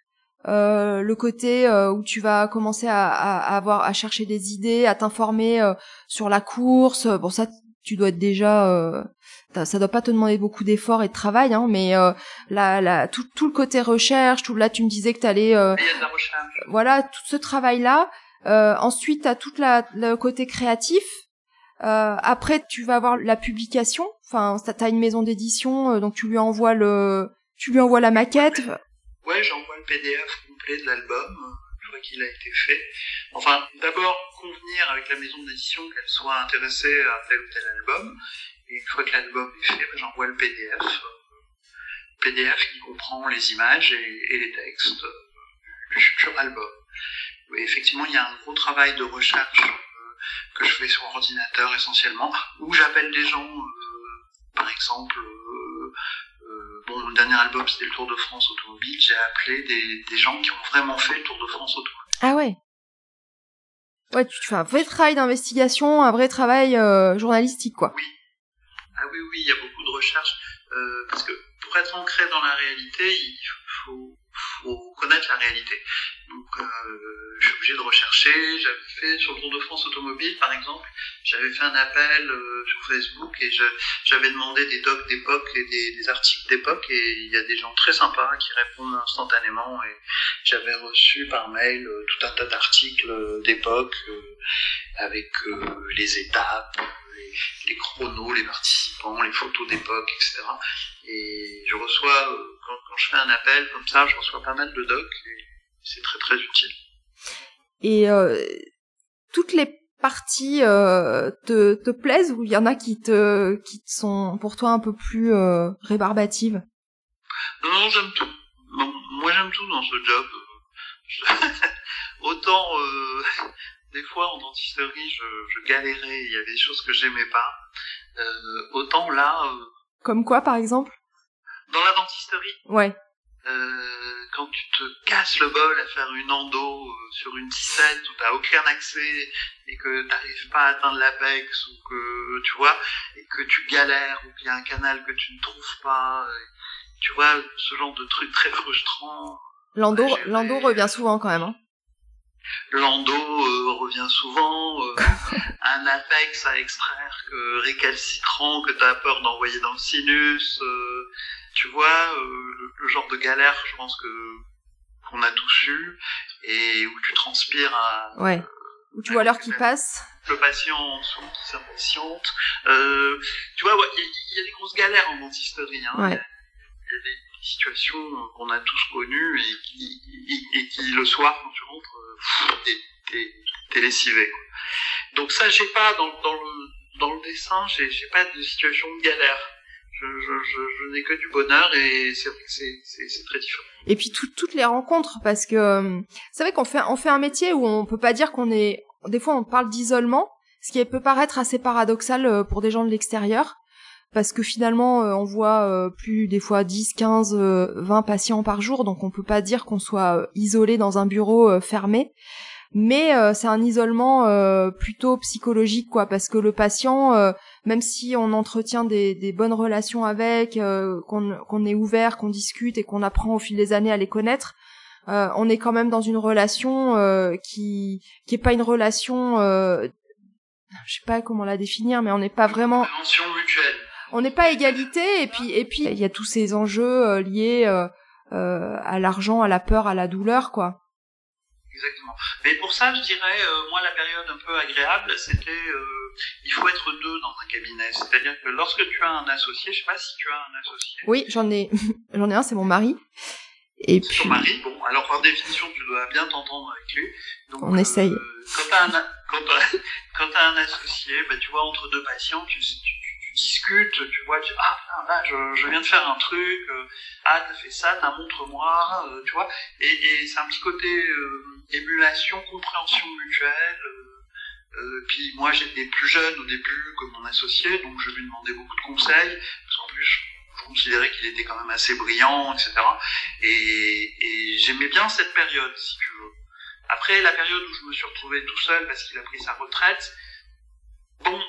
euh, le côté euh, où tu vas commencer à, à, avoir à chercher des idées, à t'informer euh, sur la course. Bon ça tu dois être déjà ça doit pas te demander beaucoup d'efforts et de travail hein, mais la, la, tout, tout le côté recherche tout là tu me disais que tu allais voilà tout ce travail là ensuite tu as tout la, le côté créatif euh, après, tu vas avoir la publication. Enfin, t'as une maison d'édition, euh, donc tu lui envoies le, tu lui envoies la maquette. Ouais, j'envoie le PDF complet de l'album, qu'il a été fait. Enfin, d'abord convenir avec la maison d'édition qu'elle soit intéressée à tel ou tel album. Et une fois que l'album est fait, j'envoie le PDF. PDF qui comprend les images et, les textes du futur album. Effectivement, il y a un gros travail de recherche que je fais sur ordinateur essentiellement, où j'appelle des gens, euh, par exemple, euh, euh, bon, mon dernier album c'était le Tour de France automobile, j'ai appelé des, des gens qui ont vraiment fait le Tour de France automobile. Ah ouais Ouais, tu fais un vrai travail d'investigation, un vrai travail journalistique, quoi. Oui. Ah oui, oui, il y a beaucoup de recherches, parce que pour être ancré dans la réalité, il faut, connaître la réalité. Euh, je suis obligé de rechercher. J'avais fait sur le Tour de France automobile, par exemple, j'avais fait un appel euh, sur Facebook et j'avais demandé des docs d'époque et des, articles d'époque et il y a des gens très sympas qui répondent instantanément et j'avais reçu par mail euh, tout un tas d'articles d'époque euh, avec les étapes, les, les, chronos, les participants, les photos d'époque, etc. Et je reçois, quand, quand, je fais un appel comme ça, je reçois pas mal de docs et c'est très très utile. Et euh, toutes les parties euh, te, te plaisent ou il y en a qui te qui sont pour toi un peu plus euh, rébarbatives? Non, j'aime tout. moi j'aime tout dans ce job. Autant euh, des fois en dentisterie je, je galérais, il y avait des choses que j'aimais pas. Euh, autant là. Euh, Comme quoi par exemple? Dans la dentisterie? Ouais. Euh, quand tu te casses le bol à faire une endo euh, sur une dissette où t'as aucun accès et que t'arrives pas à atteindre l'apex ou que tu vois et que tu galères ou qu'il y a un canal que tu ne trouves pas, tu vois ce genre de truc très frustrant. L'endo, l'endo revient souvent quand même. Hein. L'endo euh, revient souvent, un apex à extraire que récalcitrant que t'as peur d'envoyer dans le sinus tu vois, euh, le, genre de galère, je pense que qu'on a tous eu, et où tu transpires à... Ouais. Où tu vois l'heure qui passe. Le patient en dessous qui s'impatiente. Euh, tu vois, il y, a des grosses galères en dentisterie. Hein. Ouais. Il y a des situations qu'on a tous connues et qui, et, qui le soir, quand tu rentres, euh, t'es lessivé. Donc ça, j'ai pas, dans, dans, le, dans le dessin, j'ai pas de situation de galère je, je, je, n'ai que du bonheur et c'est très différent. Et puis toutes les rencontres, parce que euh, c'est vrai qu'on fait, on fait un métier où on peut pas dire qu'on est... Des fois on parle d'isolement, ce qui peut paraître assez paradoxal euh, pour des gens de l'extérieur, parce que finalement euh, on voit plus des fois 10, 15, 20 patients par jour, donc on peut pas dire qu'on soit isolé dans un bureau fermé mais c'est un isolement plutôt psychologique quoi parce que le patient même si on entretient des, des bonnes relations avec, euh, qu'on est ouvert, qu'on discute et qu'on apprend au fil des années à les connaître, euh, on est quand même dans une relation euh, qui qui est pas une relation, je sais pas comment la définir, mais on n'est pas vraiment. On n'est pas égalité et puis et puis il y a tous ces enjeux liés à l'argent, à la peur, à la douleur, quoi. Exactement. Mais pour ça, je dirais, moi, la période un peu agréable, c'était il faut être deux dans un cabinet. C'est-à-dire que lorsque tu as un associé, je sais pas si tu as un associé. Oui, j'en ai, j'en ai un, c'est mon mari. Et puis. Ton mari, bon, alors par définition, tu dois bien t'entendre avec lui. Donc, On essaye. Euh, quand t'as un, quand as, quand as un associé, bah, tu vois, entre deux patients, tu, discutes, tu vois, tu ah là je, viens de faire un truc, euh, ah t'as fait ça, t'as montre-moi, euh, tu vois, et, et c'est un petit côté euh, émulation, compréhension mutuelle. puis moi j'étais plus jeune au début que mon associé, donc je lui demandais beaucoup de conseils, parce qu'en plus je considérais qu'il était quand même assez brillant, etc. Et, et j'aimais bien cette période, si tu veux. Après la période où je me suis retrouvé tout seul parce qu'il a pris sa retraite, bon,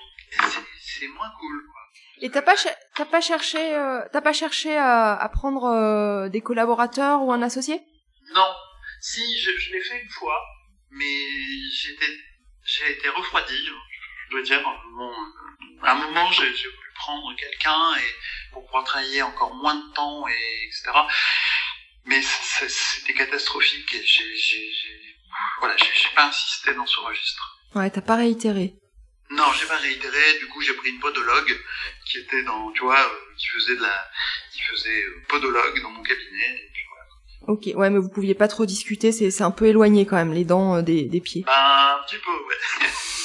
c'est moins cool. Quoi. Et t'as pas t'as pas cherché euh, t'as pas cherché à, à prendre euh, des collaborateurs ou un associé? Non, si je, je l'ai fait une fois, mais j'étais j'ai été refroidi. Je dois dire, bon, à un moment j'ai voulu prendre quelqu'un et pour pouvoir travailler encore moins de temps et etc. Mais c'était catastrophique et j'ai voilà j'ai pas insisté dans ce registre. Ouais, t'as pas réitéré. Non, j'ai pas réitéré. Du coup, j'ai pris une podologue qui était dans, tu vois, euh, qui faisait de la, qui faisait euh, podologue dans mon cabinet. Et puis voilà. Ok, ouais, mais vous pouviez pas trop discuter. C'est, c'est un peu éloigné quand même les dents euh, des, des pieds. Ben, un petit peu, ouais.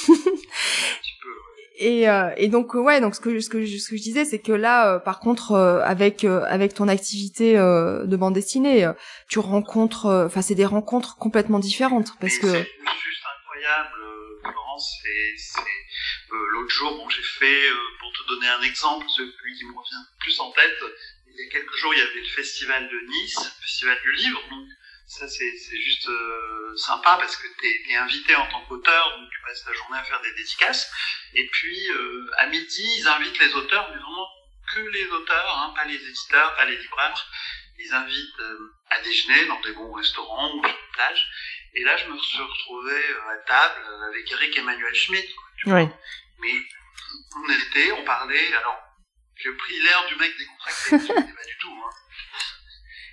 un petit peu. Ouais. Et, euh, et donc ouais donc ce que ce que, ce que je disais c'est que là par contre avec avec ton activité de bande dessinée tu rencontres enfin c'est des rencontres complètement différentes parce que c'est juste incroyable c'est euh, l'autre jour, bon, j'ai fait, euh, pour te donner un exemple, celui qui me revient plus en tête, il y a quelques jours, il y avait le festival de Nice, le festival du livre, donc ça c'est juste euh, sympa parce que tu es, invité en tant qu'auteur, donc tu passes la journée à faire des dédicaces, et puis euh, à midi, ils invitent les auteurs, mais vraiment que les auteurs, hein, pas les éditeurs, pas les libraires, ils invitent à déjeuner dans des bons restaurants ou sur une plage, et là, je me suis retrouvé à table avec Eric Emmanuel Schmitt. Oui. Mais on était, on parlait, alors, j'ai pris l'air du mec décontracté, mais pas du tout. Hein.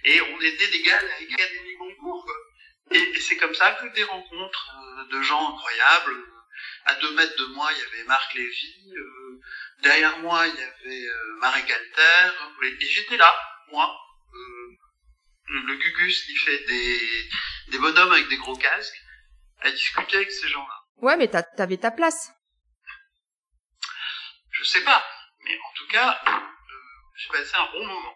Et on était des gars avec l'Académie Goncourt. Et, et c'est comme ça que des rencontres euh, de gens incroyables. À deux mètres de moi, il y avait Marc Lévy. Euh, derrière moi, il y avait euh, Marek Alter. Et j'étais là, moi. Euh, le, le Gugus, il fait des, des bonhommes avec des gros casques, à discuter avec ces gens-là. Ouais, mais t'avais ta place. Je sais pas, mais en tout cas, euh, j'ai passé un bon moment.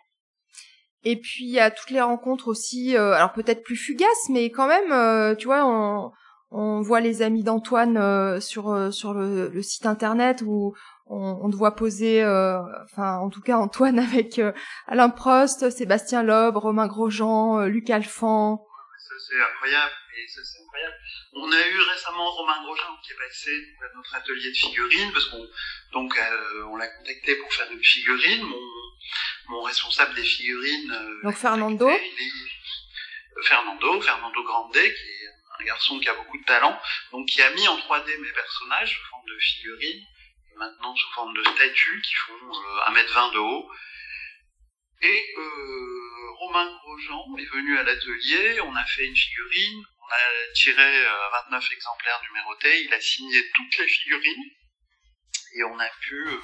Et puis il y a toutes les rencontres aussi, euh, alors peut-être plus fugaces, mais quand même, euh, tu vois, on, on voit les amis d'Antoine sur sur le, le, site internet où on, on te voit poser, enfin en tout cas Antoine avec Alain Prost, Sébastien Loeb, Romain Grosjean, Luc Alphand, c'est incroyable. Et ça, c'est incroyable. On a eu récemment Romain Grosjean qui est passé à notre atelier de figurines parce qu'on donc euh, on l'a contacté pour faire une figurine. Mon, mon responsable des figurines. Euh, donc Fernando. Est, Fernando, Fernando Grande, qui est un garçon qui a beaucoup de talent, donc qui a mis en 3D mes personnages sous forme de figurines, et maintenant sous forme de statues qui font euh, 1m20 de haut. Et euh, Romain Grosjean est venu à l'atelier, on a fait une figurine, on a tiré 29 euh, exemplaires numérotés, il a signé toutes les figurines, et on a pu euh,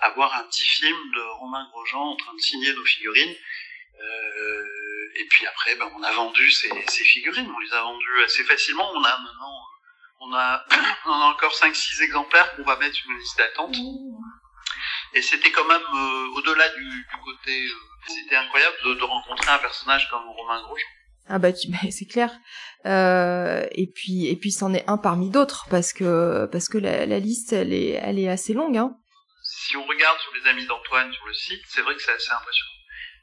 avoir un petit film de Romain Grosjean en train de signer nos figurines. Euh, et puis après, ben, on a vendu ces, ces, figurines, on les a vendues assez facilement. On a maintenant, on a, on a encore 5-6 exemplaires qu'on va mettre sur une liste d'attente. Et c'était quand même euh, au-delà du, du, côté euh, c'était incroyable de, de, rencontrer un personnage comme Romain Grosjean. Ah bah, bah c'est clair. Euh, et puis et puis c'en est un parmi d'autres parce que parce que la, la, liste elle est elle est assez longue. Hein. Si on regarde sur les amis d'Antoine sur le site, c'est vrai que c'est assez impressionnant.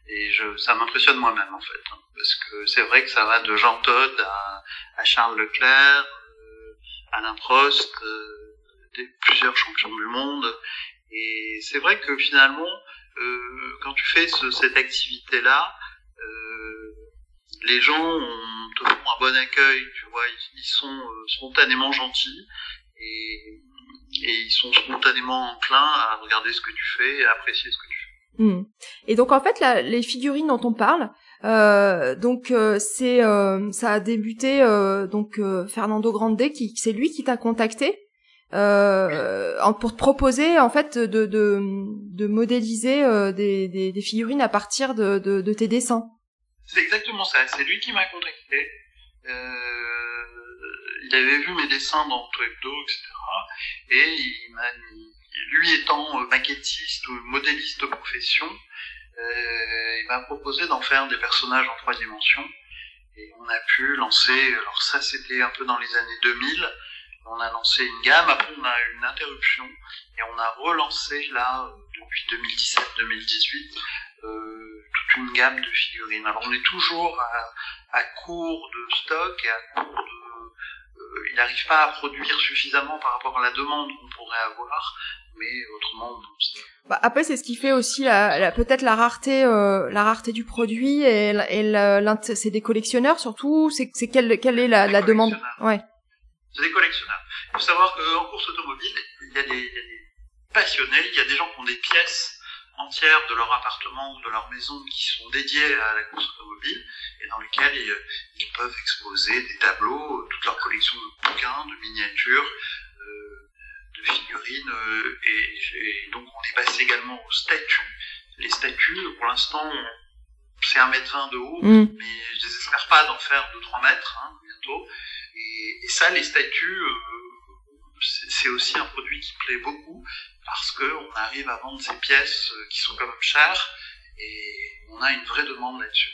Et je, ça m'impressionne moi-même en fait, hein, parce que c'est vrai que ça va de Jean Todt à, à Charles Leclerc, euh, Alain Prost, euh, des, plusieurs champions du monde. Et c'est vrai que finalement, euh, quand tu fais ce, cette activité-là, euh, les gens te font un bon accueil, tu vois, ils, sont euh, spontanément gentils et, ils sont spontanément enclins à regarder ce que tu fais et à apprécier ce que tu fais. Mmh. Et donc en fait, les figurines dont on parle, euh, donc euh, c'est euh, ça a débuté donc Fernando Grande qui c'est lui qui t'a contacté? Euh, pour te proposer en fait de, de, modéliser euh, des, figurines à partir de, de, tes dessins. C'est exactement ça. C'est lui qui m'a contacté. Euh, il avait vu mes dessins dans Toekdo, etc. Et il m'a lui étant maquettiste ou modéliste de profession, il m'a proposé d'en faire des personnages en trois dimensions. Et on a pu lancer, alors ça c'était un peu dans les années 2000, on a lancé une gamme, après on a eu une interruption, et on a relancé là, depuis 2017-2018, euh, toute une gamme de figurines. Alors on est toujours à, à court de stock et à court de... Euh, il n'arrive pas à produire suffisamment par rapport à la demande qu'on pourrait avoir, mais autrement... Bah, après c'est ce qui fait aussi la, la peut-être la rareté euh, la rareté du produit et, et c'est des collectionneurs surtout c'est c'est quelle quelle est la, la demande? ouais c'est des collectionneurs il faut savoir qu'en course automobile il y, a des, il y a des passionnés il y a des gens qui ont des pièces entières de leur appartement ou de leur maison qui sont dédiées à la course automobile et dans lesquelles ils, peuvent exposer des tableaux, toute leur collection de bouquins, de miniatures, euh, de figurines euh, et, donc on est passé également aux statues. Les statues, pour l'instant, c'est un mètre vingt de haut, mm. mais je n'espère pas d'en faire 2-3 mètres hein, bientôt. Et, ça, les statues, c'est aussi un produit qui plaît beaucoup parce qu'on arrive à vendre ces pièces euh, qui sont quand même chères et on a une vraie demande là-dessus.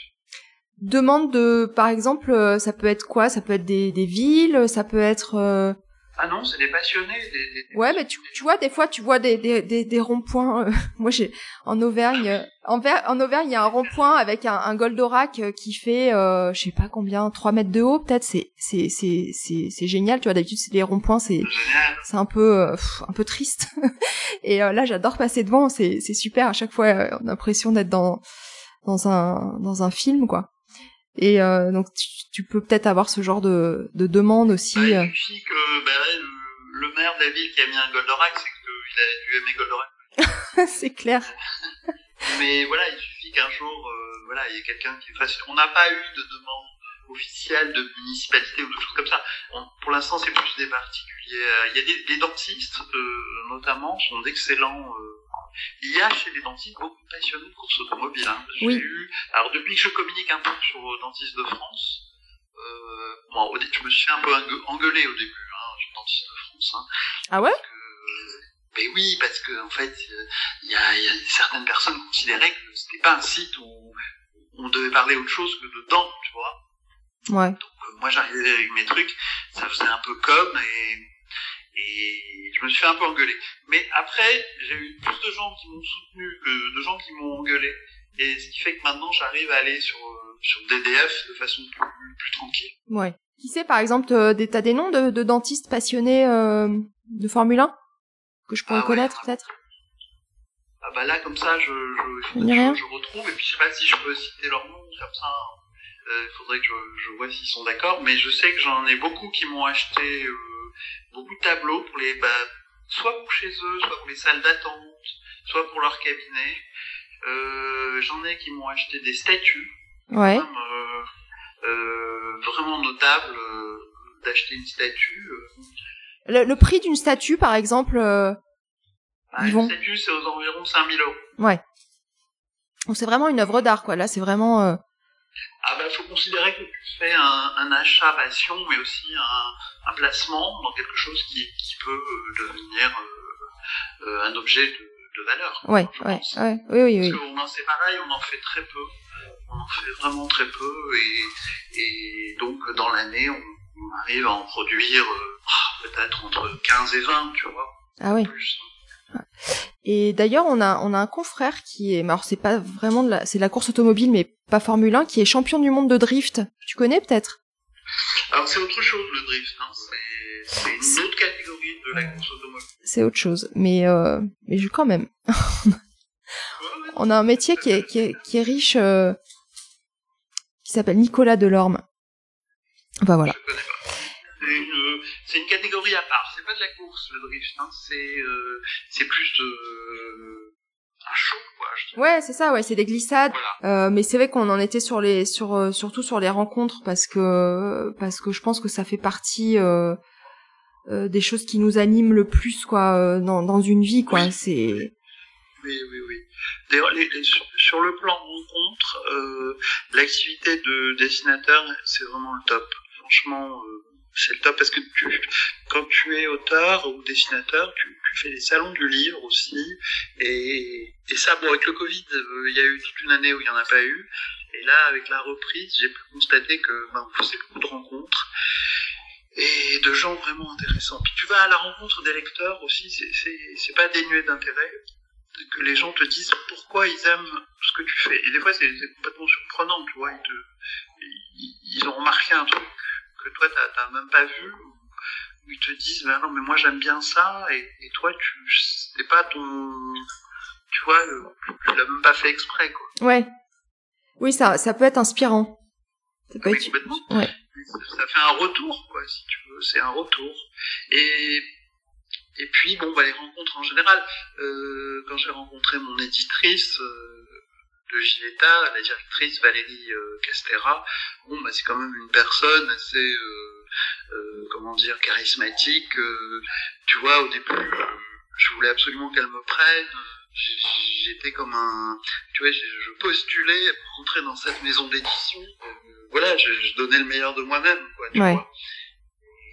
Demande de, par exemple, euh, ça peut être quoi? Ça peut être des, villes, ça peut être euh, ah non, c'est des passionnés. Des, ouais, mais tu, tu vois, des fois, tu vois des, des, ronds-points. Euh, moi, j'ai en Auvergne, euh, en, en Auvergne, il y a un rond-point avec un, un Goldorak euh, qui fait, euh, je sais pas combien, 3 mètres de haut, peut-être. C'est, c'est, c'est, c'est, c'est génial. Tu vois, d'habitude, c'est des ronds-points, c'est, c'est un peu, un peu triste. Et là, j'adore passer devant. C'est, c'est super. À chaque fois, on a l'impression d'être dans, dans un, dans un film, quoi. Et euh, donc tu, peux peut-être avoir ce genre de, de demande aussi. Il suffit que bah, le, le, maire de la ville qui a mis un Goldorak, c'est qu'il a dû aimer Goldorak. c'est clair. Mais voilà, il suffit qu'un jour, euh, voilà, il y ait quelqu'un qui fasse. On n'a pas eu de demande officielle de municipalité ou de choses comme ça. pour l'instant, c'est plus des particuliers. Il y a des, des dentistes, euh, notamment, sont d'excellents euh, il y a chez les dentistes beaucoup de passionnés de course automobile. Hein. Eu, alors depuis que je communique un peu sur Dentistes de France, euh, bon, je me suis un peu engueulé au début, hein, sur Dentistes de France. Hein, ah ouais? Mais oui, parce que en fait, il y a, y a, certaines personnes considéraient que c'était pas un site où on devait parler autre chose que de dents, tu vois. Ouais. Donc euh, moi j'arrivais avec mes trucs, ça faisait un peu comme et et je me suis fait un peu engueuler. Mais après, j'ai eu plus de gens qui m'ont soutenu que de gens qui m'ont engueulé. Et ce qui fait que maintenant, j'arrive à aller sur, sur DDF de façon plus, plus tranquille. Ouais. Qui sait, par exemple, euh, t'as des noms de, de dentistes passionnés euh, de Formule 1 que je pourrais ah connaître peut-être? Ah bah là, comme ça, je, je, je, je, retrouve. Et puis je sais pas si je peux citer leur nom comme ça. Il euh, faudrait que je, je vois s'ils sont d'accord. Mais je sais que j'en ai beaucoup qui m'ont acheté euh, beaucoup de tableaux pour les, bah, soit pour chez eux, soit pour les salles d'attente, soit pour leur cabinet. Euh, J'en ai qui m'ont acheté des statues. Ouais. euh, euh, vraiment notable euh, d'acheter une statue. Le, le prix d'une statue, par exemple. Euh, bah, une statue, c'est aux environs de 5000 euros. Ouais. Donc c'est vraiment une œuvre d'art, quoi. Là, c'est vraiment ah ben, faut considérer que tu fais un, un achat passion, mais aussi un, un, placement dans quelque chose qui, qui peut euh, devenir euh, euh, un objet de, de valeur. Ouais, ouais, ouais, oui, oui, oui. Parce que c'est pareil, on en fait très peu. On en fait vraiment très peu, et, et donc dans l'année, on, on, arrive à en produire euh, peut-être entre 15 et 20, tu vois. Ah oui. Plus. Et d'ailleurs, on a on a un confrère qui est, alors c'est pas vraiment de la, c'est de la course automobile, mais pas Formule 1, qui est champion du monde de drift. Tu connais peut-être? Alors c'est autre chose le drift, hein. c'est une autre catégorie de la course automobile. C'est autre chose, mais euh, mais quand même. on a un métier qui est qui est, qui est riche, euh, qui s'appelle Nicolas Delorme. Enfin voilà. Je c'est une catégorie à part. C'est pas de la course le drift, hein. c'est euh, c'est plus de un show quoi. Je ouais, c'est ça. Ouais, c'est des glissades. Voilà. Euh, mais c'est vrai qu'on en était sur les sur euh, surtout sur les rencontres parce que parce que je pense que ça fait partie euh, euh, des choses qui nous animent le plus quoi euh, dans dans une vie quoi. Oui. C'est oui, oui, oui. D'ailleurs, sur, sur, le plan rencontre, euh, l'activité de dessinateur, c'est vraiment le top. Franchement, euh, c'est le top parce que quand tu es auteur ou dessinateur, tu, fais des salons du livre aussi. Et, ça, bon, avec le Covid, euh, il y a eu toute une année où il n'y en a pas eu. Et là, avec la reprise, j'ai pu constater que ben, on faisait beaucoup de rencontres et de gens vraiment intéressants. Puis tu vas à la rencontre des lecteurs aussi, c'est pas dénué d'intérêt que les gens te disent pourquoi ils aiment ce que tu fais. Et des fois, c'est complètement surprenant, tu vois. Ils, ils, ont remarqué un truc que toi, t'as même pas vu. Ou ils te disent, ben non, mais moi, j'aime bien ça. Et, et toi, tu c'est pas ton... Tu vois, tu l'as même pas fait exprès, quoi. Ouais. Oui, ça, ça peut être inspirant. Ça peut être... complètement. Ouais. Ça fait un retour, quoi, si tu veux. C'est un retour. Et et puis, bon, bah, les rencontres en général. Euh, quand j'ai rencontré mon éditrice euh, de Ginetta, la directrice Valérie euh, Castera, bon, bah, c'est quand même une personne assez, euh, euh, comment dire, charismatique. tu vois, au début, je voulais absolument qu'elle me prenne. J'étais comme un, tu vois, je postulais pour rentrer dans cette maison d'édition. voilà, je, je, donnais le meilleur de moi-même, quoi. Tu ouais. vois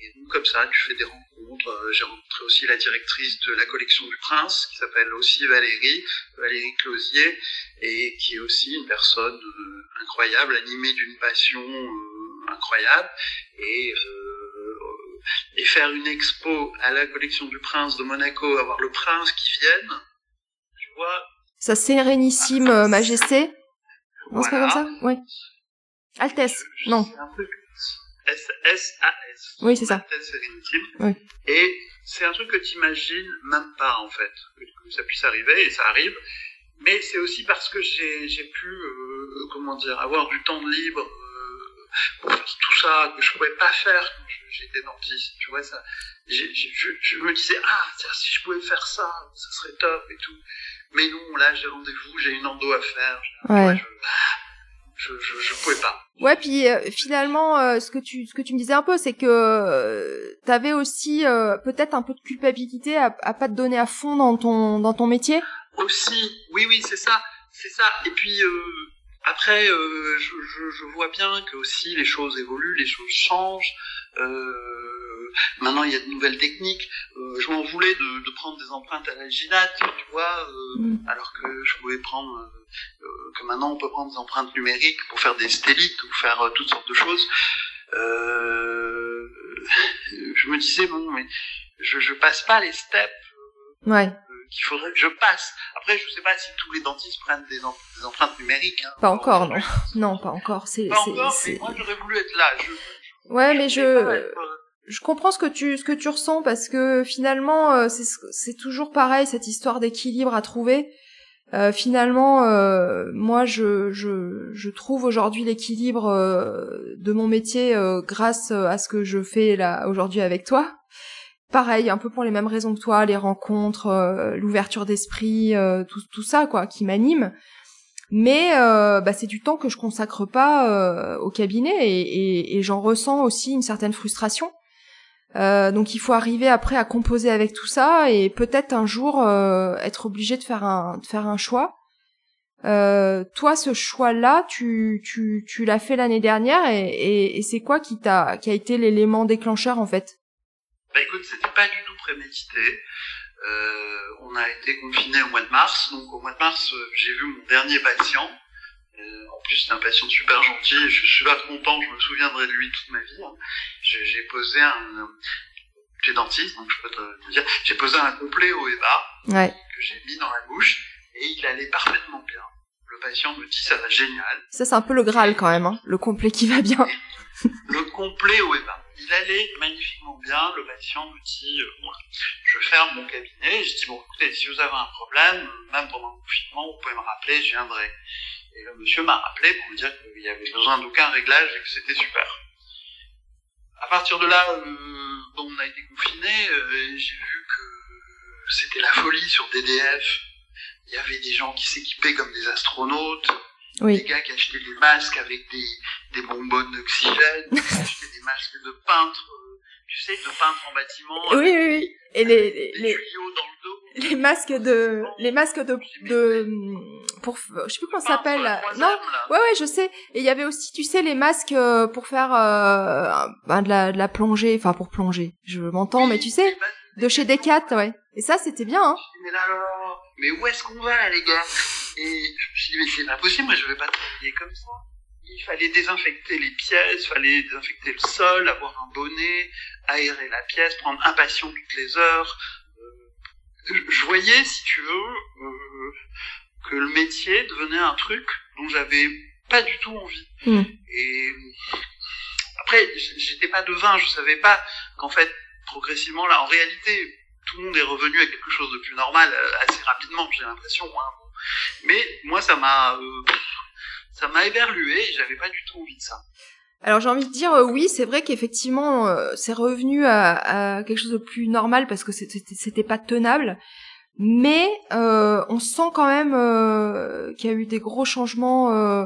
et donc comme ça, tu fais des rencontres. Euh, j'ai rencontré aussi la directrice de la collection du Prince, qui s'appelle aussi Valérie, Valérie Closier, et qui est aussi une personne euh, incroyable, animée d'une passion euh, incroyable. Et, et faire une expo à la collection du Prince de Monaco, avoir le Prince qui vienne, tu vois. Sa sérénissime ah, majesté. On voilà. comme ça? Oui. Altesse, non. Un peu S-S-A-S. Oui, c'est ça. Oui. Et c'est un truc que tu imagines même pas, en fait, que ça puisse arriver, et ça arrive. Mais c'est aussi parce que j'ai pu, euh, comment dire, avoir du temps de libre euh, pour faire tout ça que je pouvais pas faire quand j'étais dentiste. Tu vois, ça, j je, je, me disais, ah, tiens, si je pouvais faire ça, ça serait top et tout. Mais non, là, j'ai rendez-vous, j'ai une endo à faire. Ouais. je, je, je, je, pouvais pas. Ouais, puis euh, finalement, euh, ce que tu ce que tu me disais un peu, c'est que euh, t'avais aussi euh, peut-être un peu de culpabilité à, à pas te donner à fond dans ton dans ton métier. Aussi, oui, oui, c'est ça, c'est ça. Et puis euh, après, je, je, je, vois bien que aussi les choses évoluent, les choses changent. Maintenant, il y a de nouvelles techniques. je m'en voulais de, de, prendre des empreintes à la ginate, tu vois, mm. alors que je pouvais prendre euh, que maintenant on peut prendre des empreintes numériques pour faire des stellites ou faire euh, toutes sortes de choses. Euh, je me disais bon, mais je, je passe pas les steps ouais. qu'il faudrait que je passe. Après, je sais pas si tous les dentistes prennent des, em des empreintes numériques. Hein, pas encore, non. Non, pas encore. C'est, pas encore, mais moi j'aurais voulu être là. Je, ouais, mais je, je comprends ce que tu, ce que tu ressens parce que finalement, c'est, c'est toujours pareil cette histoire d'équilibre à trouver. Euh, finalement, euh, moi, je, je, je trouve aujourd'hui l'équilibre euh, de mon métier euh, grâce à ce que je fais là aujourd'hui avec toi. Pareil, un peu pour les mêmes raisons que toi, les rencontres, euh, l'ouverture d'esprit, tout, tout ça, quoi, qui m'anime. Mais bah, c'est du temps que je consacre pas au cabinet et, et, et j'en ressens aussi une certaine frustration euh, donc il faut arriver après à composer avec tout ça et peut-être un jour euh, être obligé de faire un de faire un choix. Euh, toi, ce choix-là, tu tu tu l'as fait l'année dernière et, et, et c'est quoi qui t'a qui a été l'élément déclencheur en fait? Bah écoute, c'était pas du tout prémédité. Euh, on a été confiné au mois de mars, donc au mois de mars, j'ai vu mon dernier patient euh, en plus, c'est un patient super gentil. Je suis super content. Je me souviendrai de lui toute ma vie. Hein. J'ai posé un, j'ai dentiste, donc je peux te, dire, j'ai posé un complet au EBA ouais. que j'ai mis dans la bouche et il allait parfaitement bien. Le patient me dit ça va génial. Ça c'est un peu le Graal quand même, hein, le complet qui va bien. le complet au EBA. Il allait magnifiquement bien. Le patient me dit, euh, voilà, je ferme mon cabinet. Je dis bon, écoutez, si vous avez un problème, même pendant le confinement, vous pouvez me rappeler, je viendrai. Et le monsieur m'a rappelé pour me dire qu'il y avait besoin d'aucun réglage et que c'était super. À partir de là, euh, on a été confinés, euh, j'ai vu que c'était la folie sur DDF. Il y avait des gens qui s'équipaient comme des astronautes, oui. des gars qui achetaient des masques avec des, des bonbonnes d'oxygène, qui achetaient des masques de peintres, euh, tu sais, de peintres en bâtiment. Oui, oui, oui. Et les, les, des tuyaux dans le dos. Les masques de, les masques de, de, pour, je sais plus comment ça s'appelle. Non, ouais, ouais, je sais. Et il y avait aussi, tu sais, les masques euh, pour faire euh, ben, de la de la plongée, enfin pour plonger. Je m'entends, mais tu sais, de chez Decat, ouais. Et ça, c'était bien, hein. Mais là, là, là, mais où est-ce qu'on va, là, les gars? Et je me suis dit, mais c'est pas possible, moi, je vais pas travailler comme ça. Il fallait désinfecter les pièces, fallait désinfecter le sol, avoir un bonnet, aérer la pièce, prendre un patient toutes les heures. Je- voyais, si tu veux, euh, que le métier devenait un truc dont j'avais pas du tout envie. Hmm. Et après, j'étais pas devin, je savais pas qu'en fait, progressivement, là, en réalité, tout le monde est revenu à quelque chose de plus normal euh, assez rapidement, j'ai l'impression. hein. Mais moi, ça m'a, euh, ça m'a éberlué et j'avais pas du tout envie de ça. Alors j'ai envie de dire euh, oui, c'est vrai qu'effectivement euh, c'est revenu à, à quelque chose de plus normal parce que c'était pas tenable. Mais euh, on sent quand même euh, qu'il y a eu des gros changements euh,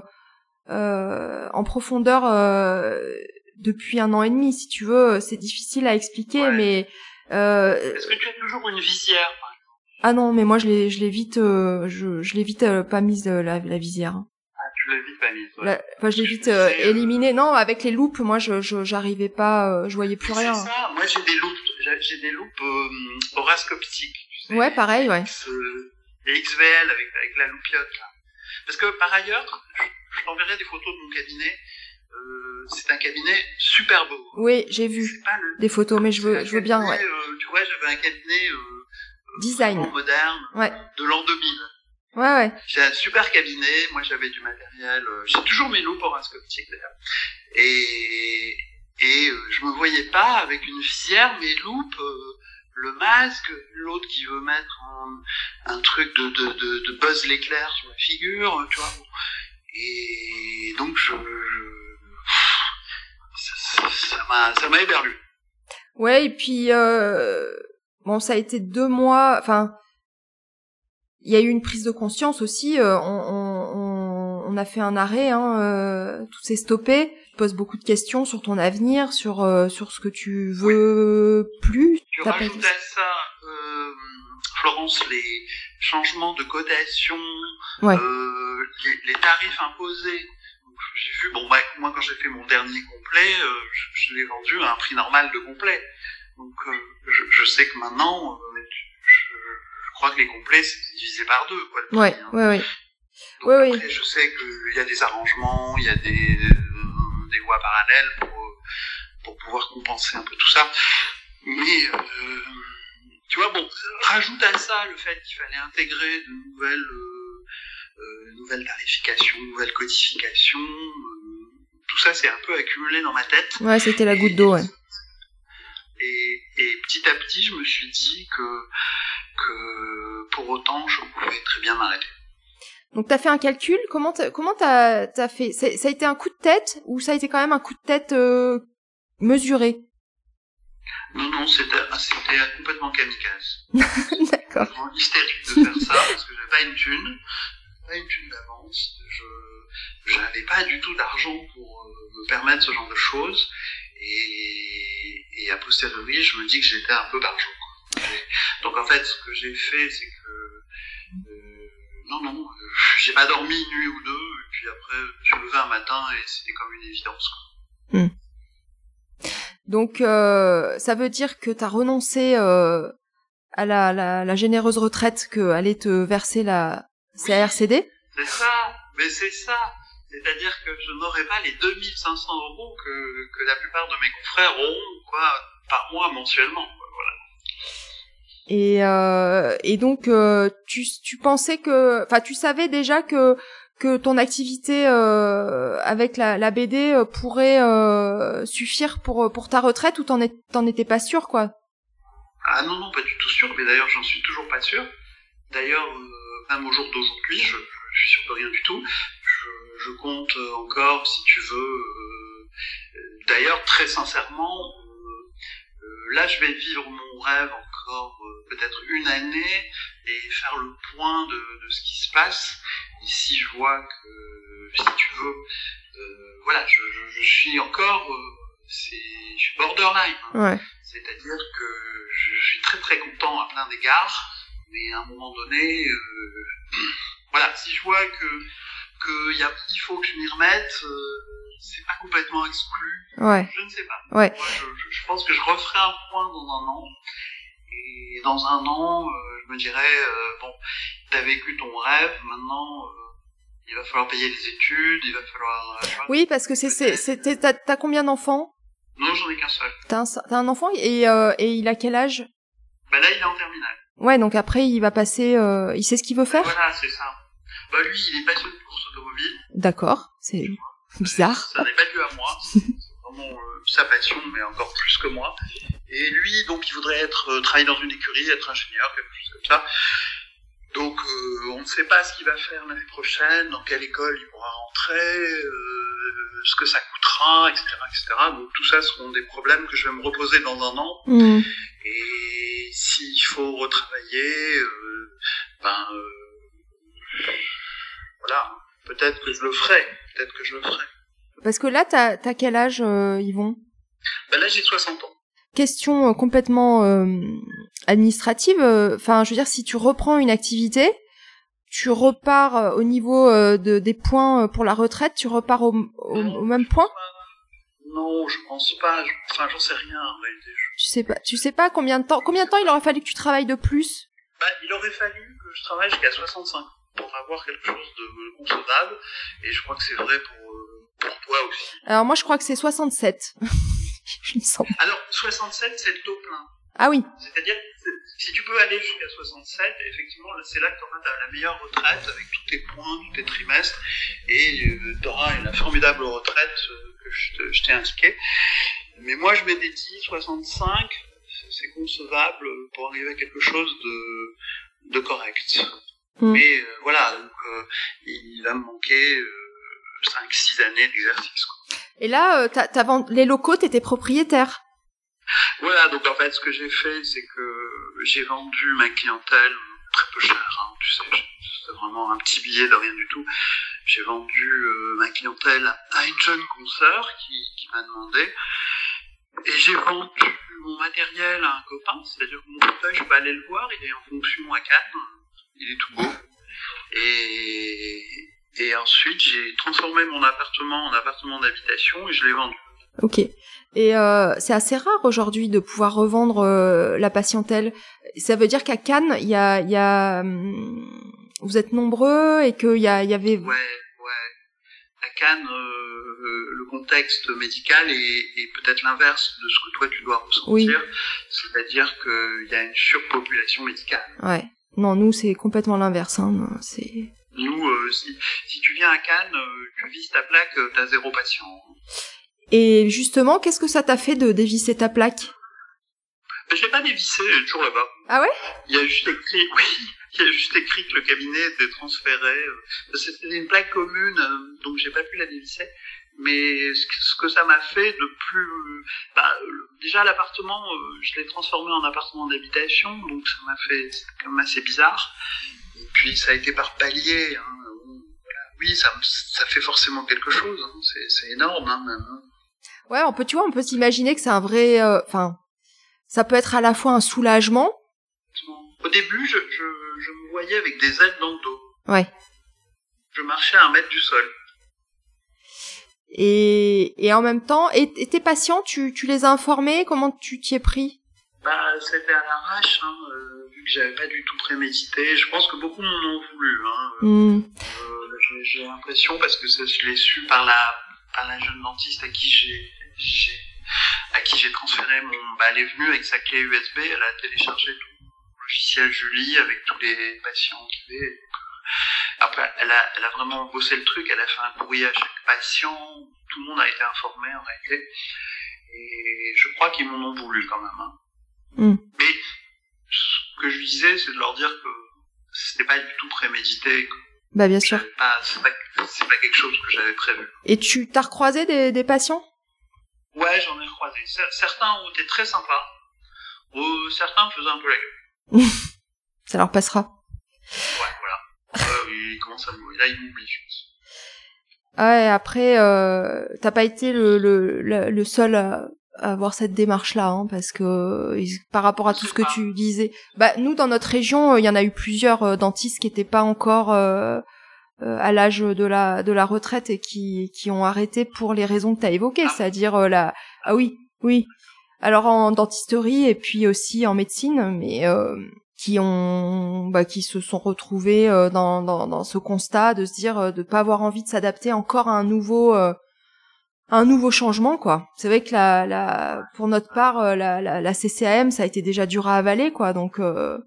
euh, en profondeur euh, depuis un an et demi, si tu veux. C'est difficile à expliquer, Ouais. mais euh, Est-ce que tu as toujours une visière ah non, mais moi je l'ai je l'ai vite euh, je je l'ai vite pas mise la, la visière. Hein. vite ouais. La- enfin, je l'ai vite euh, euh, éliminée. Non, avec les loupes, moi je je j'arrivais pas, euh, je voyais plus rien. C'est ça, moi j'ai des loupes, j'ai des loupes euh, horoscoptiques. tu sais, Ouais, pareil, ouais. Les XVL avec, avec la loupiote là. Parce que par ailleurs, je, t'enverrai des photos de mon cabinet. Euh, c'est un cabinet super beau. Oui, j'ai vu le. des photos, mais je veux, un je veux bien, cabinet, ouais. tu vois, j'avais un cabinet Design. moderne, Ouais. de l'an 2000. Ouais, ouais. J'ai un super cabinet, moi j'avais du matériel, euh, j'ai toujours mes loupes horoscoptiques d'ailleurs. Et, et euh, je me voyais pas avec une visière, mes loupes, euh, le masque, l'autre qui veut mettre un, un truc de, de, de, de Buzz l'éclair sur la figure, tu vois. Et donc je... je- ça m'a ça m'a éberlu. Ouais, et puis euh, bon, ça a été deux mois. Enfin, il y a eu une prise de conscience aussi. euh, on, on, on, a fait un arrêt, hein, euh, tout s'est stoppé. Tu poses beaucoup de questions sur ton avenir, sur euh, sur ce que tu veux plus. Tu rajoutes à ça, euh, Florence, les changements de cotation, Ouais. euh, les, les tarifs imposés. J'ai vu, bon, bah, moi quand j'ai fait mon dernier complet, euh, je, je l'ai vendu à un prix normal de complet. Donc euh, je, je sais que maintenant, euh, je, crois que les complets c'est divisé par deux. Quoi, le Ouais, prix, hein. ouais, ouais. Donc Ouais, oui. après, je sais qu'il y a des arrangements, il y a des, des voies parallèles pour, pour pouvoir compenser un peu tout ça. Mais, euh, tu vois, bon, rajoute à ça le fait qu'il fallait intégrer de nouvelles, euh, euh, nouvelles tarifications, nouvelles codifications. euh, tout ça, c'est un peu accumulé dans ma tête. Ouais, c'était la goutte d'eau, ouais. Et, et petit à petit, je me suis dit que, que pour autant, je pouvais très bien m'arrêter. Donc t'as fait un calcul. Comment t'as, comment t'as t'as fait? Ça a été un coup de tête ou ça a été quand même un coup de tête euh, mesuré? Non, non, c'était c'était complètement kamikaze. D'accord. vraiment hystérique de faire ça parce que j'avais pas une thune, pas une thune d'avance. Je j'avais pas du tout d'argent pour euh, me permettre ce genre de choses et, et a posteriori je me dis que j'étais un peu d'argent. Donc en fait ce que j'ai fait c'est que euh, non non euh, j'ai pas dormi une nuit ou deux et puis après je me levé un matin et c'était comme une évidence. quoi. Donc euh, ça veut dire que t'as renoncé euh, à la, la, la généreuse retraite que allait te verser la CRCD. C'est ça, mais c'est ça. C'est-à-dire que je n'aurai pas les 2500 euros que, que la plupart de mes confrères auront quoi, par mois mensuellement. Euh, et donc euh, tu, pensais que, enfin tu savais déjà que que ton activité euh, avec la, BD pourrait suffire pour pour ta retraite ou t'en t'en étais pas sûr quoi? Ah non, non, pas du tout sûr, mais d'ailleurs j'en suis toujours pas sûr. D'ailleurs, même au jour d'aujourd'hui, je, suis sûr de rien du tout. Je, compte encore, si tu veux. D'ailleurs, très sincèrement, là je vais vivre mon rêve encore euh, peut-être une année et faire le point de, de ce qui se passe. Et si je vois que, si tu veux, euh, voilà, je, je, je suis encore, euh, c'est, je suis borderline. hein. Ouais. C'est-à-dire que je suis très très content à plein d'égards, mais à un moment donné, euh, voilà, si je vois que qu'il il faut que je m'y remette, euh, c'est pas complètement exclu. Ouais. Je ne sais pas. Ouais. Moi, je, pense que je referai un point dans un an. Et dans un an, euh, je me dirais, euh, bon, t'as vécu ton rêve, maintenant, euh, il va falloir payer les études, il va falloir... euh. Oui, parce que c'est, t'as, t'as combien d'enfants? Non, j'en ai qu'un seul. T'as un, t'as un enfant? Et, et il a quel âge? Bah là, il est en terminale. Ouais, donc après il va passer, il sait ce qu'il veut faire? Voilà, c'est ça. Bah lui, il est passionné de course automobile. D'accord, c'est bizarre. Ça n'est pas dû à moi. C'est vraiment euh, sa passion, mais encore plus que moi. Et lui, donc, il voudrait être euh, travailler dans une écurie, être ingénieur, quelque chose comme ça. Donc, euh, on ne sait pas ce qu'il va faire l'année prochaine, dans quelle école il pourra rentrer, euh, ce que ça coûtera, etc., etc. Donc, tout ça seront des problèmes que je vais me reposer dans un an. Hmm. Et s'il faut retravailler, euh, ben euh, voilà, peut-être que je le ferai, peut-être que je le ferai. Parce que là, t'as, quel âge, euh, Yvon? Ben là j'ai 60 ans. Question euh, complètement euh, administrative. Enfin, je veux dire, si tu reprends une activité, tu repars au niveau de, des points pour la retraite, tu repars au, au, au même point? Non, je pense pas. je- Enfin, j'en sais rien en réalité. Je- Tu sais pas, tu sais pas combien de temps, combien de temps il aurait fallu que tu travailles de plus? Ben, il aurait fallu que je travaille jusqu'à 65 pour avoir quelque chose de concevable. Et je crois que c'est vrai pour, euh, pour toi aussi. Alors moi, je crois que c'est 67. je me sens. Alors, 67, c'est le taux plein. Ah oui. C'est-à-dire, c'est- si tu peux aller jusqu'à 67, effectivement, c'est là que tu auras la meilleure retraite avec tous tes points, tous tes trimestres, et tu auras une formidable retraite euh, que je t'ai indiquée. Mais moi, je m'étais dit 65, c'est- c'est concevable pour arriver à quelque chose de, de correct. Mm. Mais euh, voilà, donc, euh, il va me manquer euh, 5-6 années d'exercice. quoi. Et là, euh, t'as, t'as vend- les locaux, t'étais propriétaire. Voilà, donc en fait, ce que j'ai fait, c'est que j'ai vendu ma clientèle très peu cher, hein, tu sais, c'était vraiment un petit billet de rien du tout. J'ai vendu euh, ma clientèle à une jeune consoeur qui, qui m'a demandé, et j'ai vendu mon matériel à un copain, c'est-à-dire que mon fauteuil, je peux aller le voir, il est en fonction à Cannes, il est tout beau. Et, et ensuite, j'ai transformé mon appartement en appartement d'habitation et je l'ai vendu. Ok. Et euh, c'est assez rare aujourd'hui de pouvoir revendre euh, la patientèle. Ça veut dire qu'à Cannes, il y a, il y a, hum, vous êtes nombreux et qu'il y avait. Ouais, ouais. À Cannes, euh, euh, le contexte médical est, est peut-être l'inverse de ce que toi tu dois ressentir. Oui. C'est-à-dire qu'il y a une surpopulation médicale. Ouais. Non, nous c'est complètement l'inverse. Hein. C'est. Nous, euh, si, si tu viens à Cannes, euh, tu vises ta plaque, euh, t'as zéro patient. Et justement, qu'est-ce que ça t'a fait de dévisser ta plaque? Mais je l'ai pas dévissé, elle est toujours là-bas. Ah ouais? Il y a juste écrit, oui, il y a juste écrit que le cabinet était transféré. euh, C'était une plaque commune, donc j'ai pas pu la dévisser. Mais ce que, ça m'a fait de plus, bah, déjà l'appartement, euh, je l'ai transformé en appartement d'habitation, donc ça m'a fait, c'est quand même assez bizarre. Et puis ça a été par palier. Hein. Oui, ça, fait forcément quelque chose. hein, c'est, énorme, hein, même. hein. Ouais, on peut, tu vois, on peut s'imaginer que c'est un vrai. euh, Enfin, ça peut être à la fois un soulagement. Au début, je, je, je me voyais avec des aides dans le dos. Ouais. Je marchais à un mètre du sol. Et, et en même temps, et, et tes patients, tu, tu les as informés Comment tu t'y es pris? Bah, c'était à l'arrache, hein, euh, vu que j'avais pas du tout prémédité. Je pense que beaucoup m'en ont voulu. Hein. Hmm. Euh, j'ai- l'impression, parce que ça, je l'ai su par la, par la jeune dentiste à qui j'ai, j'ai- à qui j'ai transféré mon, bah, elle est venue avec sa clé USB, elle a téléchargé tout le logiciel Julie avec tous les patients qu'il y avait. Après, elle a, elle a vraiment bossé le truc, elle a fait un courrier à chaque patient, tout le monde a été informé en réalité. Et je crois qu'ils m'en ont voulu quand même. Hein. Mm. Mais ce que je disais, c'est de leur dire que c'était pas du tout prémédité, que Bah bien sûr. pas, c'est pas, pas quelque chose que j'avais prévu. Et tu t'as recroisé des, des patients? Ouais, j'en ai croisé. Cer- Certains ont été très sympas. Euh, certains faisaient un peu la gueule. Ça leur passera. Ouais, voilà. Euh, ils commencent à. Là, ils m'oublient, je pense. Ouais, après, euh, t'as pas été le, le, le, le seul à, avoir cette démarche-là, hein, parce que par rapport à tout ce que tu disais, bah nous dans notre région, il y en a eu plusieurs dentistes qui n'étaient pas encore à l'âge de la de la retraite et qui qui ont arrêté pour les raisons que tu as évoquées, ah. c'est-à-dire la ah oui oui alors en dentisterie et puis aussi en médecine, mais qui ont bah, qui se sont retrouvés euh, dans, dans, dans, ce constat de se dire euh, de pas avoir envie de s'adapter encore à un nouveau euh, un nouveau changement quoi c'est vrai que la, la pour notre part la, la, la, CCAM ça a été déjà dur à avaler quoi donc ouais énorme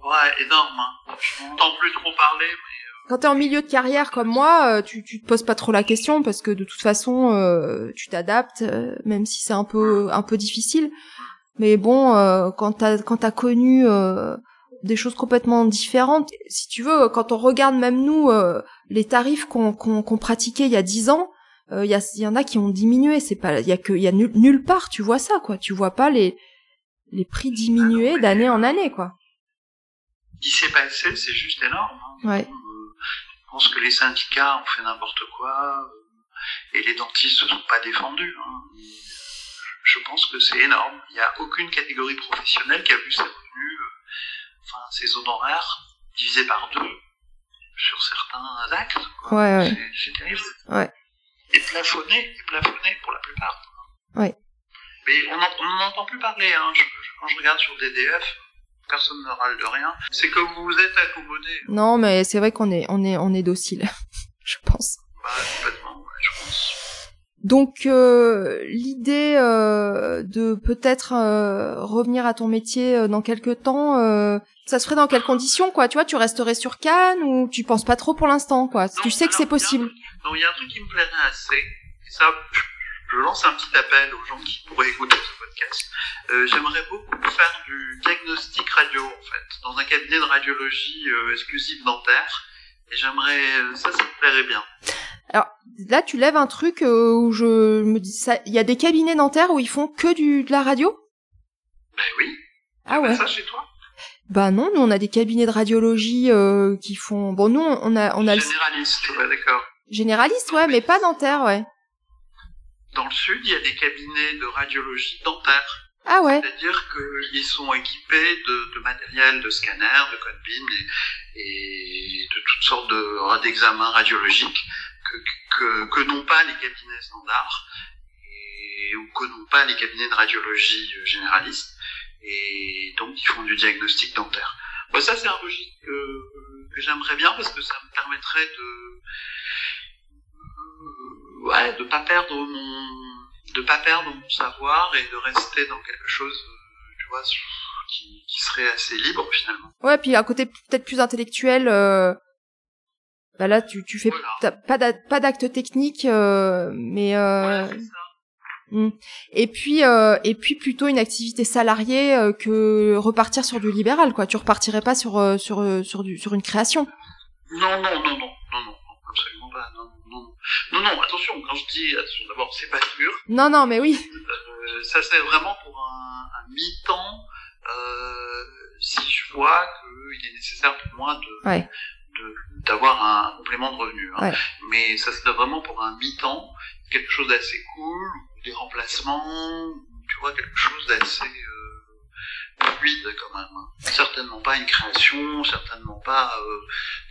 hein. je n'entends plus trop parler mais quand t'es en milieu de carrière comme moi, tu, tu te poses pas trop la question parce que de toute façon, tu t'adaptes, même si c'est un peu un peu difficile. Mais bon, euh, quand t'as quand t'as connu euh, des choses complètement différentes, si tu veux, quand on regarde même nous euh, les tarifs qu'on qu'on pratiquait il y a dix ans, il y, a, y en a qui ont diminué. C'est pas, il y a que, il y a nulle part tu vois ça quoi. Tu vois pas les les prix diminuer d'année en année quoi. Ce qui s'est passé, c'est juste énorme. Hein. Ouais. je pense que les syndicats ont fait n'importe quoi et les dentistes ne sont pas défendus. Hein je pense que c'est énorme. Il n'y a aucune catégorie professionnelle qui a vu ses revenus, euh, enfin ses honoraires divisés par deux sur certains actes. Quoi. Ouais, ouais. C'est terrible. Ouais. Et plafonné, et plafonné pour la plupart. Ouais. Mais on n'en entend plus parler. Hein. quand je regarde sur DDF, personne ne râle de rien. C'est que vous vous êtes accommodé. Non, mais c'est vrai qu'on est, on est, on est docile, je pense. Bah, complètement, je pense. Donc euh, l'idée euh, de peut-être euh, revenir à ton métier dans quelques temps, ça se ferait dans quelles conditions quoi? Tu vois, tu resterais sur Cannes ou tu penses pas trop pour l'instant quoi? Tu sais que c'est possible. Il y a un truc qui me plairait assez. Ça, je lance un petit appel aux gens qui pourraient écouter ce podcast. J'aimerais beaucoup faire du diagnostic radio en fait, dans un cabinet de radiologie exclusive dentaire. Et j'aimerais, ça, ça me plairait bien. Alors là, tu lèves un truc euh, où je me dis ça. Il y a des cabinets dentaires où ils font que du de la radio? Ben oui. Ah ouais. ça chez toi? Bah non, nous on a des cabinets de radiologie euh, qui font. Bon, nous on a on a. Généraliste, ouais, d'accord. Généraliste, ouais, mais pas dentaire, ouais. Dans le sud, il y a des cabinets de radiologie dentaire. Ah ouais. C'est-à-dire qu'ils sont équipés de, de, matériel, de scanner, de code BIM et, et de toutes sortes d'examens radiologiques que, que, n'ont pas les cabinets standards et, ou que n'ont pas les cabinets de radiologie généralistes et donc ils font du diagnostic dentaire. Bon, ça c'est un registre que, j'aimerais bien parce que ça me permettrait de ouais de pas perdre mon pas perdre mon savoir et de rester dans quelque chose euh, tu vois qui, serait assez libre finalement. Ouais, puis à côté peut-être plus intellectuel euh, bah là, tu, tu fais pas d'acte technique, euh, mais euh, hmm. et puis euh, et puis plutôt une activité salariée que repartir sur du libéral, quoi. Tu repartirais pas sur sur sur du sur une création. Non non non non non non absolument pas non non non non attention quand je dis attention d'abord c'est pas sûr. Non non mais oui. ça c'est vraiment pour un, un mi-temps si je vois qu'il est nécessaire pour moi de ouais d'avoir un complément de revenu. Hein. Mais ça serait vraiment pour un mi-temps, quelque chose d'assez cool, des remplacements, tu vois, quelque chose d'assez euh, fluide quand même. Hein. Certainement pas une création, certainement pas euh,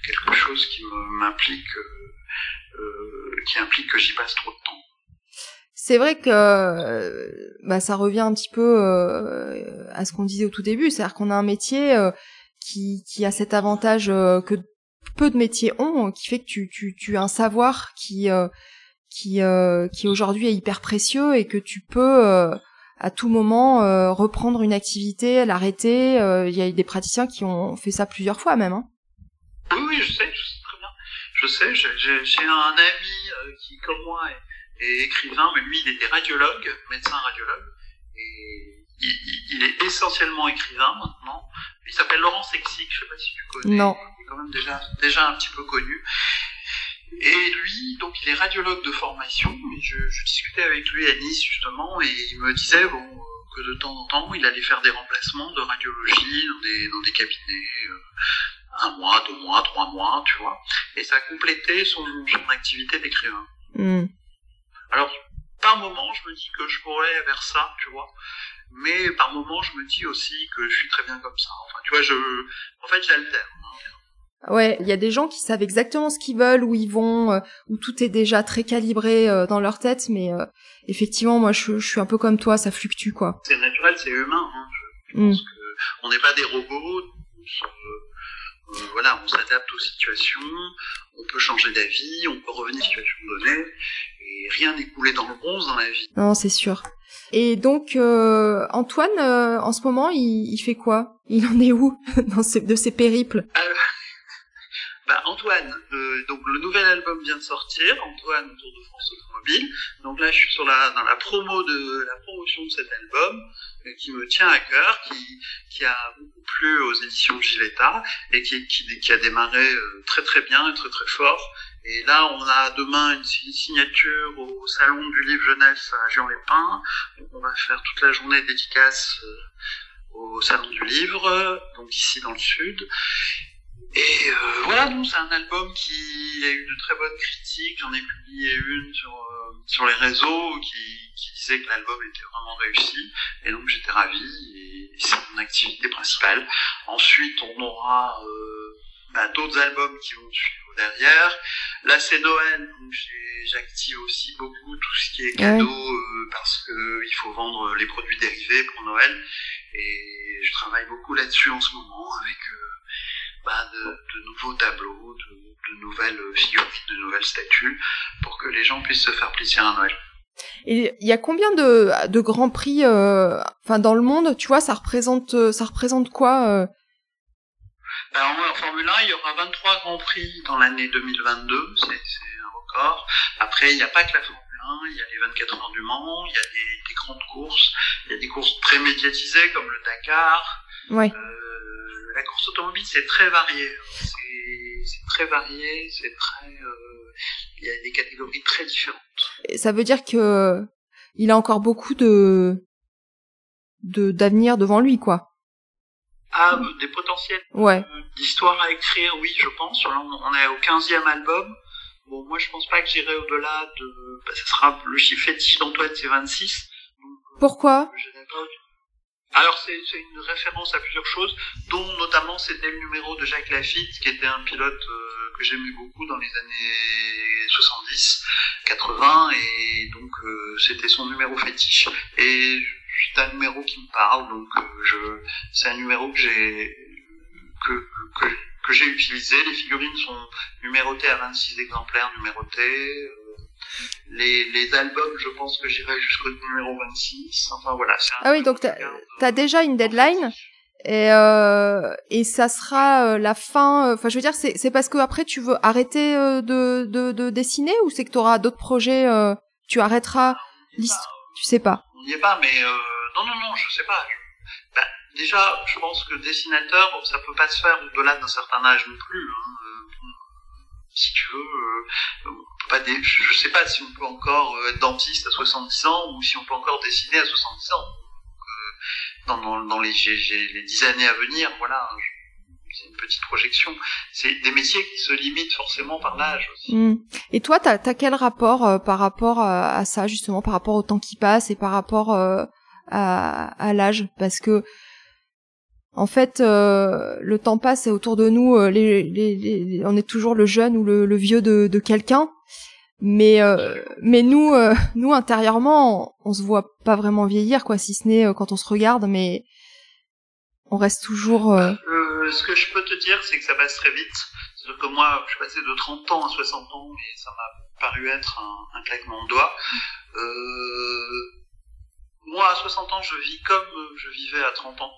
quelque chose qui m'implique, euh, euh, qui implique que j'y passe trop de temps. C'est vrai que bah, ça revient un petit peu à ce qu'on disait au tout début, c'est-à-dire qu'on a un métier qui, qui a cet avantage que peu de métiers ont, qui fait que tu, tu, tu as un savoir qui, euh, qui, euh, qui aujourd'hui est hyper précieux et que tu peux euh, à tout moment reprendre une activité, l'arrêter. Il y a des praticiens qui ont fait ça plusieurs fois même. Hein. Oui, oui, je sais, je sais très bien. Je sais, j'ai un ami qui, comme moi, est, est, écrivain, mais lui, il était radiologue, médecin radiologue, et il, il est essentiellement écrivain maintenant. Il s'appelle Laurent Sexic, je sais pas si tu connais. Non quand même déjà, déjà un petit peu connu. Et lui, donc il est radiologue de formation, mais je, discutais avec lui à Nice justement, et il me disait bon, que de temps en temps, il allait faire des remplacements de radiologie dans des, dans des cabinets, euh, un mois, deux mois, trois mois, tu vois. Et ça a complété son, son activité d'écrivain. Hmm. Alors, par moment, je me dis que je pourrais vers ça, tu vois. Mais par moment, je me dis aussi que je suis très bien comme ça. Enfin, tu vois, je, en fait, j'alterne. Ouais, il y a des gens qui savent exactement ce qu'ils veulent, où ils vont, euh, où tout est déjà très calibré euh, dans leur tête, mais euh, effectivement, moi, je, je, suis un peu comme toi, ça fluctue, quoi. C'est naturel, c'est humain. Hein. Je, je mm. pense que on n'est pas des robots. voilà, on s'adapte aux situations, on peut changer d'avis, on peut revenir à une situation donnée, et rien n'est coulé dans le bronze dans la vie. Non, c'est sûr. Et donc, euh, Antoine, euh, en ce moment, il, il, fait quoi? Il en est où dans ses, de ses périples? Euh, bah, Antoine, euh, donc le nouvel album vient de sortir, Antoine Tour de France Automobile. Donc là, je suis sur la dans la promo de la promotion de cet album euh, qui me tient à cœur, qui a beaucoup plu aux éditions Giletta et qui a démarré très très bien et très très fort et là, on a demain une signature au Salon du Livre Jeunesse à Jean-les-Pins. on va faire toute la journée dédicace euh, au Salon du Livre, donc ici dans le Sud. Et euh, voilà, donc c'est un album qui a eu de très bonnes critiques. J'en ai publié une sur, euh, sur les réseaux qui, qui disait que l'album était vraiment réussi. Et donc j'étais ravi. Et c'est mon activité principale. Ensuite, on aura bah, d'autres albums qui vont suivre derrière. Là, c'est Noël, donc j'active aussi beaucoup tout ce qui est cadeau euh, parce que il faut vendre les produits dérivés pour Noël. Et je travaille beaucoup là-dessus en ce moment avec euh, bah, de, de, nouveaux tableaux, de, de nouvelles figurines, de nouvelles statues pour que les gens puissent se faire plaisir à Noël. Et il y a combien de, de grands prix, euh, enfin dans le monde, tu vois, ça représente, ça représente quoi euh, alors, en Formule 1, il y aura 23 Grands Prix dans l'année 2022, c'est un record. Après, il n'y a pas que la Formule 1, il y a les 24 heures du Mans, il y a des, des, grandes courses, il y a des courses très médiatisées comme le Dakar. Ouais. Euh, la course automobile, c'est très varié. C'est très varié, c'est très... Euh, il y a des catégories très différentes. Et ça veut dire que il a encore beaucoup de d'avenir devant lui, quoi a euh, des potentiels ouais. d'histoire à écrire, oui, je pense. on est au 15e album. Bon, moi, je pense pas que j'irai au-delà de... Bah, ça sera le chiffre fétiche d'Antoine, c'est 26. Pourquoi? Alors c'est une référence à plusieurs choses, dont notamment c'était le numéro de Jacques Lafitte, qui était un pilote euh, que j'aimais beaucoup dans les années 70, 80, et donc euh, c'était son numéro fétiche. Et c'est un numéro qui me parle, donc euh, c'est un numéro que j'ai que, que, que j'ai utilisé. Les figurines sont numérotées à 26 exemplaires numérotés. Euh, les, les albums, je pense que j'irai jusqu'au numéro 26. Enfin voilà. Ah oui, donc t'as, as déjà une deadline et euh, et ça sera euh, la fin. Enfin, je veux dire, c'est parce que après tu veux arrêter de de, de dessiner ou c'est que tu auras d'autres projets. tu arrêteras l'histoire. Tu sais pas. On n'y est pas, mais non, non, non, je sais pas. Ben, déjà, je pense que dessinateur, ça peut pas se faire au-delà d'un certain âge non plus. Hein. Euh, si tu veux, euh, pas je sais pas si on peut encore euh, être dentiste à 70 ans ou si on peut encore dessiner à 70 ans. dans, dans, dans les, les 10 années à venir, voilà, c'est une petite projection. C'est des métiers qui se limitent forcément par l'âge aussi. Mmh. Et toi, t'as as quel rapport par rapport à, ça justement, par rapport au temps qui passe et par rapport à, à l'âge? Parce que en fait, euh, le temps passe et autour de nous, euh, les, les, les, on est toujours le jeune ou le, le vieux de, de quelqu'un. Mais euh, mais nous, euh, nous intérieurement, on, on, se voit pas vraiment vieillir, quoi, si ce n'est euh, quand on se regarde, mais on reste toujours. ce que je peux te dire, c'est que ça passe très vite. C'est que moi, je suis passé de 30 ans à 60 ans, et ça m'a paru être un, un claquement de doigts. Euh, moi, à 60 ans, je vis comme je vivais à 30 ans.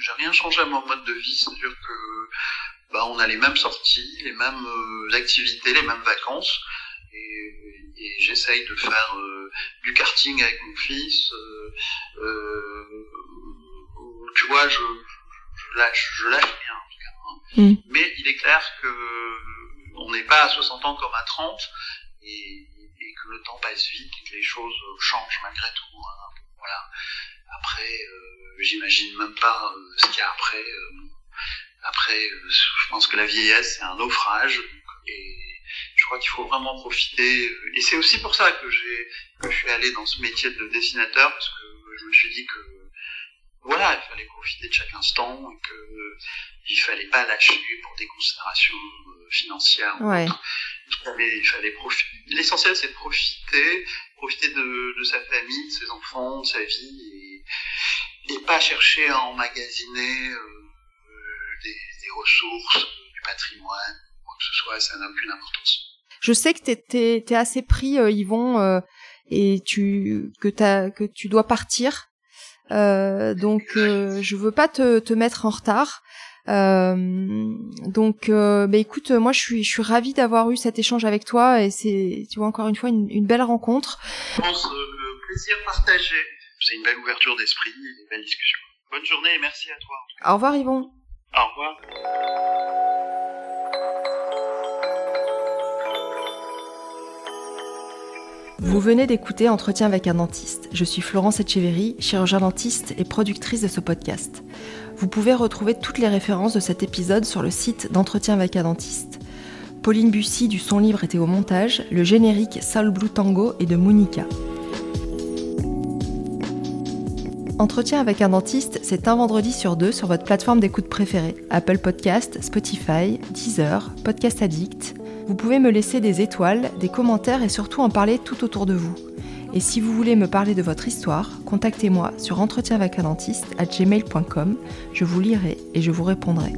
J'ai rien changé à mon mode de vie, c'est-à-dire que bah, on a les mêmes sorties, les mêmes euh, activités, les mêmes vacances, et, et j'essaye de faire euh, du karting avec mon fils. Euh, euh tu vois, je, je, lâche, je lâche rien en tout cas. Hein. Mm. Mais il est clair que on n'est pas à 60 ans comme à 30, et que le temps passe vite et que les choses changent malgré tout. Hein. Voilà. Après, euh, j'imagine même pas euh, ce qu'il y a après. Euh, après, je pense que la vieillesse c'est un naufrage et je crois qu'il faut vraiment profiter. Et c'est aussi pour ça que j'ai que je suis allé dans ce métier de dessinateur parce que je me suis dit que voilà, il fallait profiter de chaque instant et que il fallait pas lâcher pour des considérations euh, financières. Ouais. il fallait profiter. L'essentiel, c'est de profiter, profiter de, de, sa famille, de ses enfants, de sa vie, et, et pas chercher à emmagasiner euh, des, des, ressources, du patrimoine, quoi que ce soit, ça n'a aucune importance. Je sais que t'es es, assez pris, euh, Yvon, euh, et tu que, as, que tu dois partir. Euh, donc euh, je veux pas te, te mettre en retard. Euh, donc, euh, bah écoute, moi je suis, je suis ravie d'avoir eu cet échange avec toi et c'est, tu vois, encore une fois une, une belle rencontre. Je pense le plaisir partagé. C'est une belle ouverture d'esprit, une belle discussion. Bonne journée et merci à toi. Au revoir Yvon. Au revoir. Vous venez d'écouter Entretien avec un dentiste. Je suis Florence Etcheverry, chirurgien dentiste et productrice de ce podcast. Vous pouvez retrouver toutes les références de cet épisode sur le site d'Entretien avec un dentiste. Pauline Bussy du son libre était au montage, le générique Soul Blue Tango est de Monica. Entretien avec un dentiste, c'est un vendredi sur deux sur votre plateforme d'écoute préférée. Apple Podcast, Spotify, Deezer, Podcast Addict. Vous pouvez me laisser des étoiles, des commentaires et surtout en parler tout autour de vous. Et si vous voulez me parler de votre histoire, contactez-moi sur entretien avec un dentiste à gmail.com. Je vous lirai et je vous répondrai.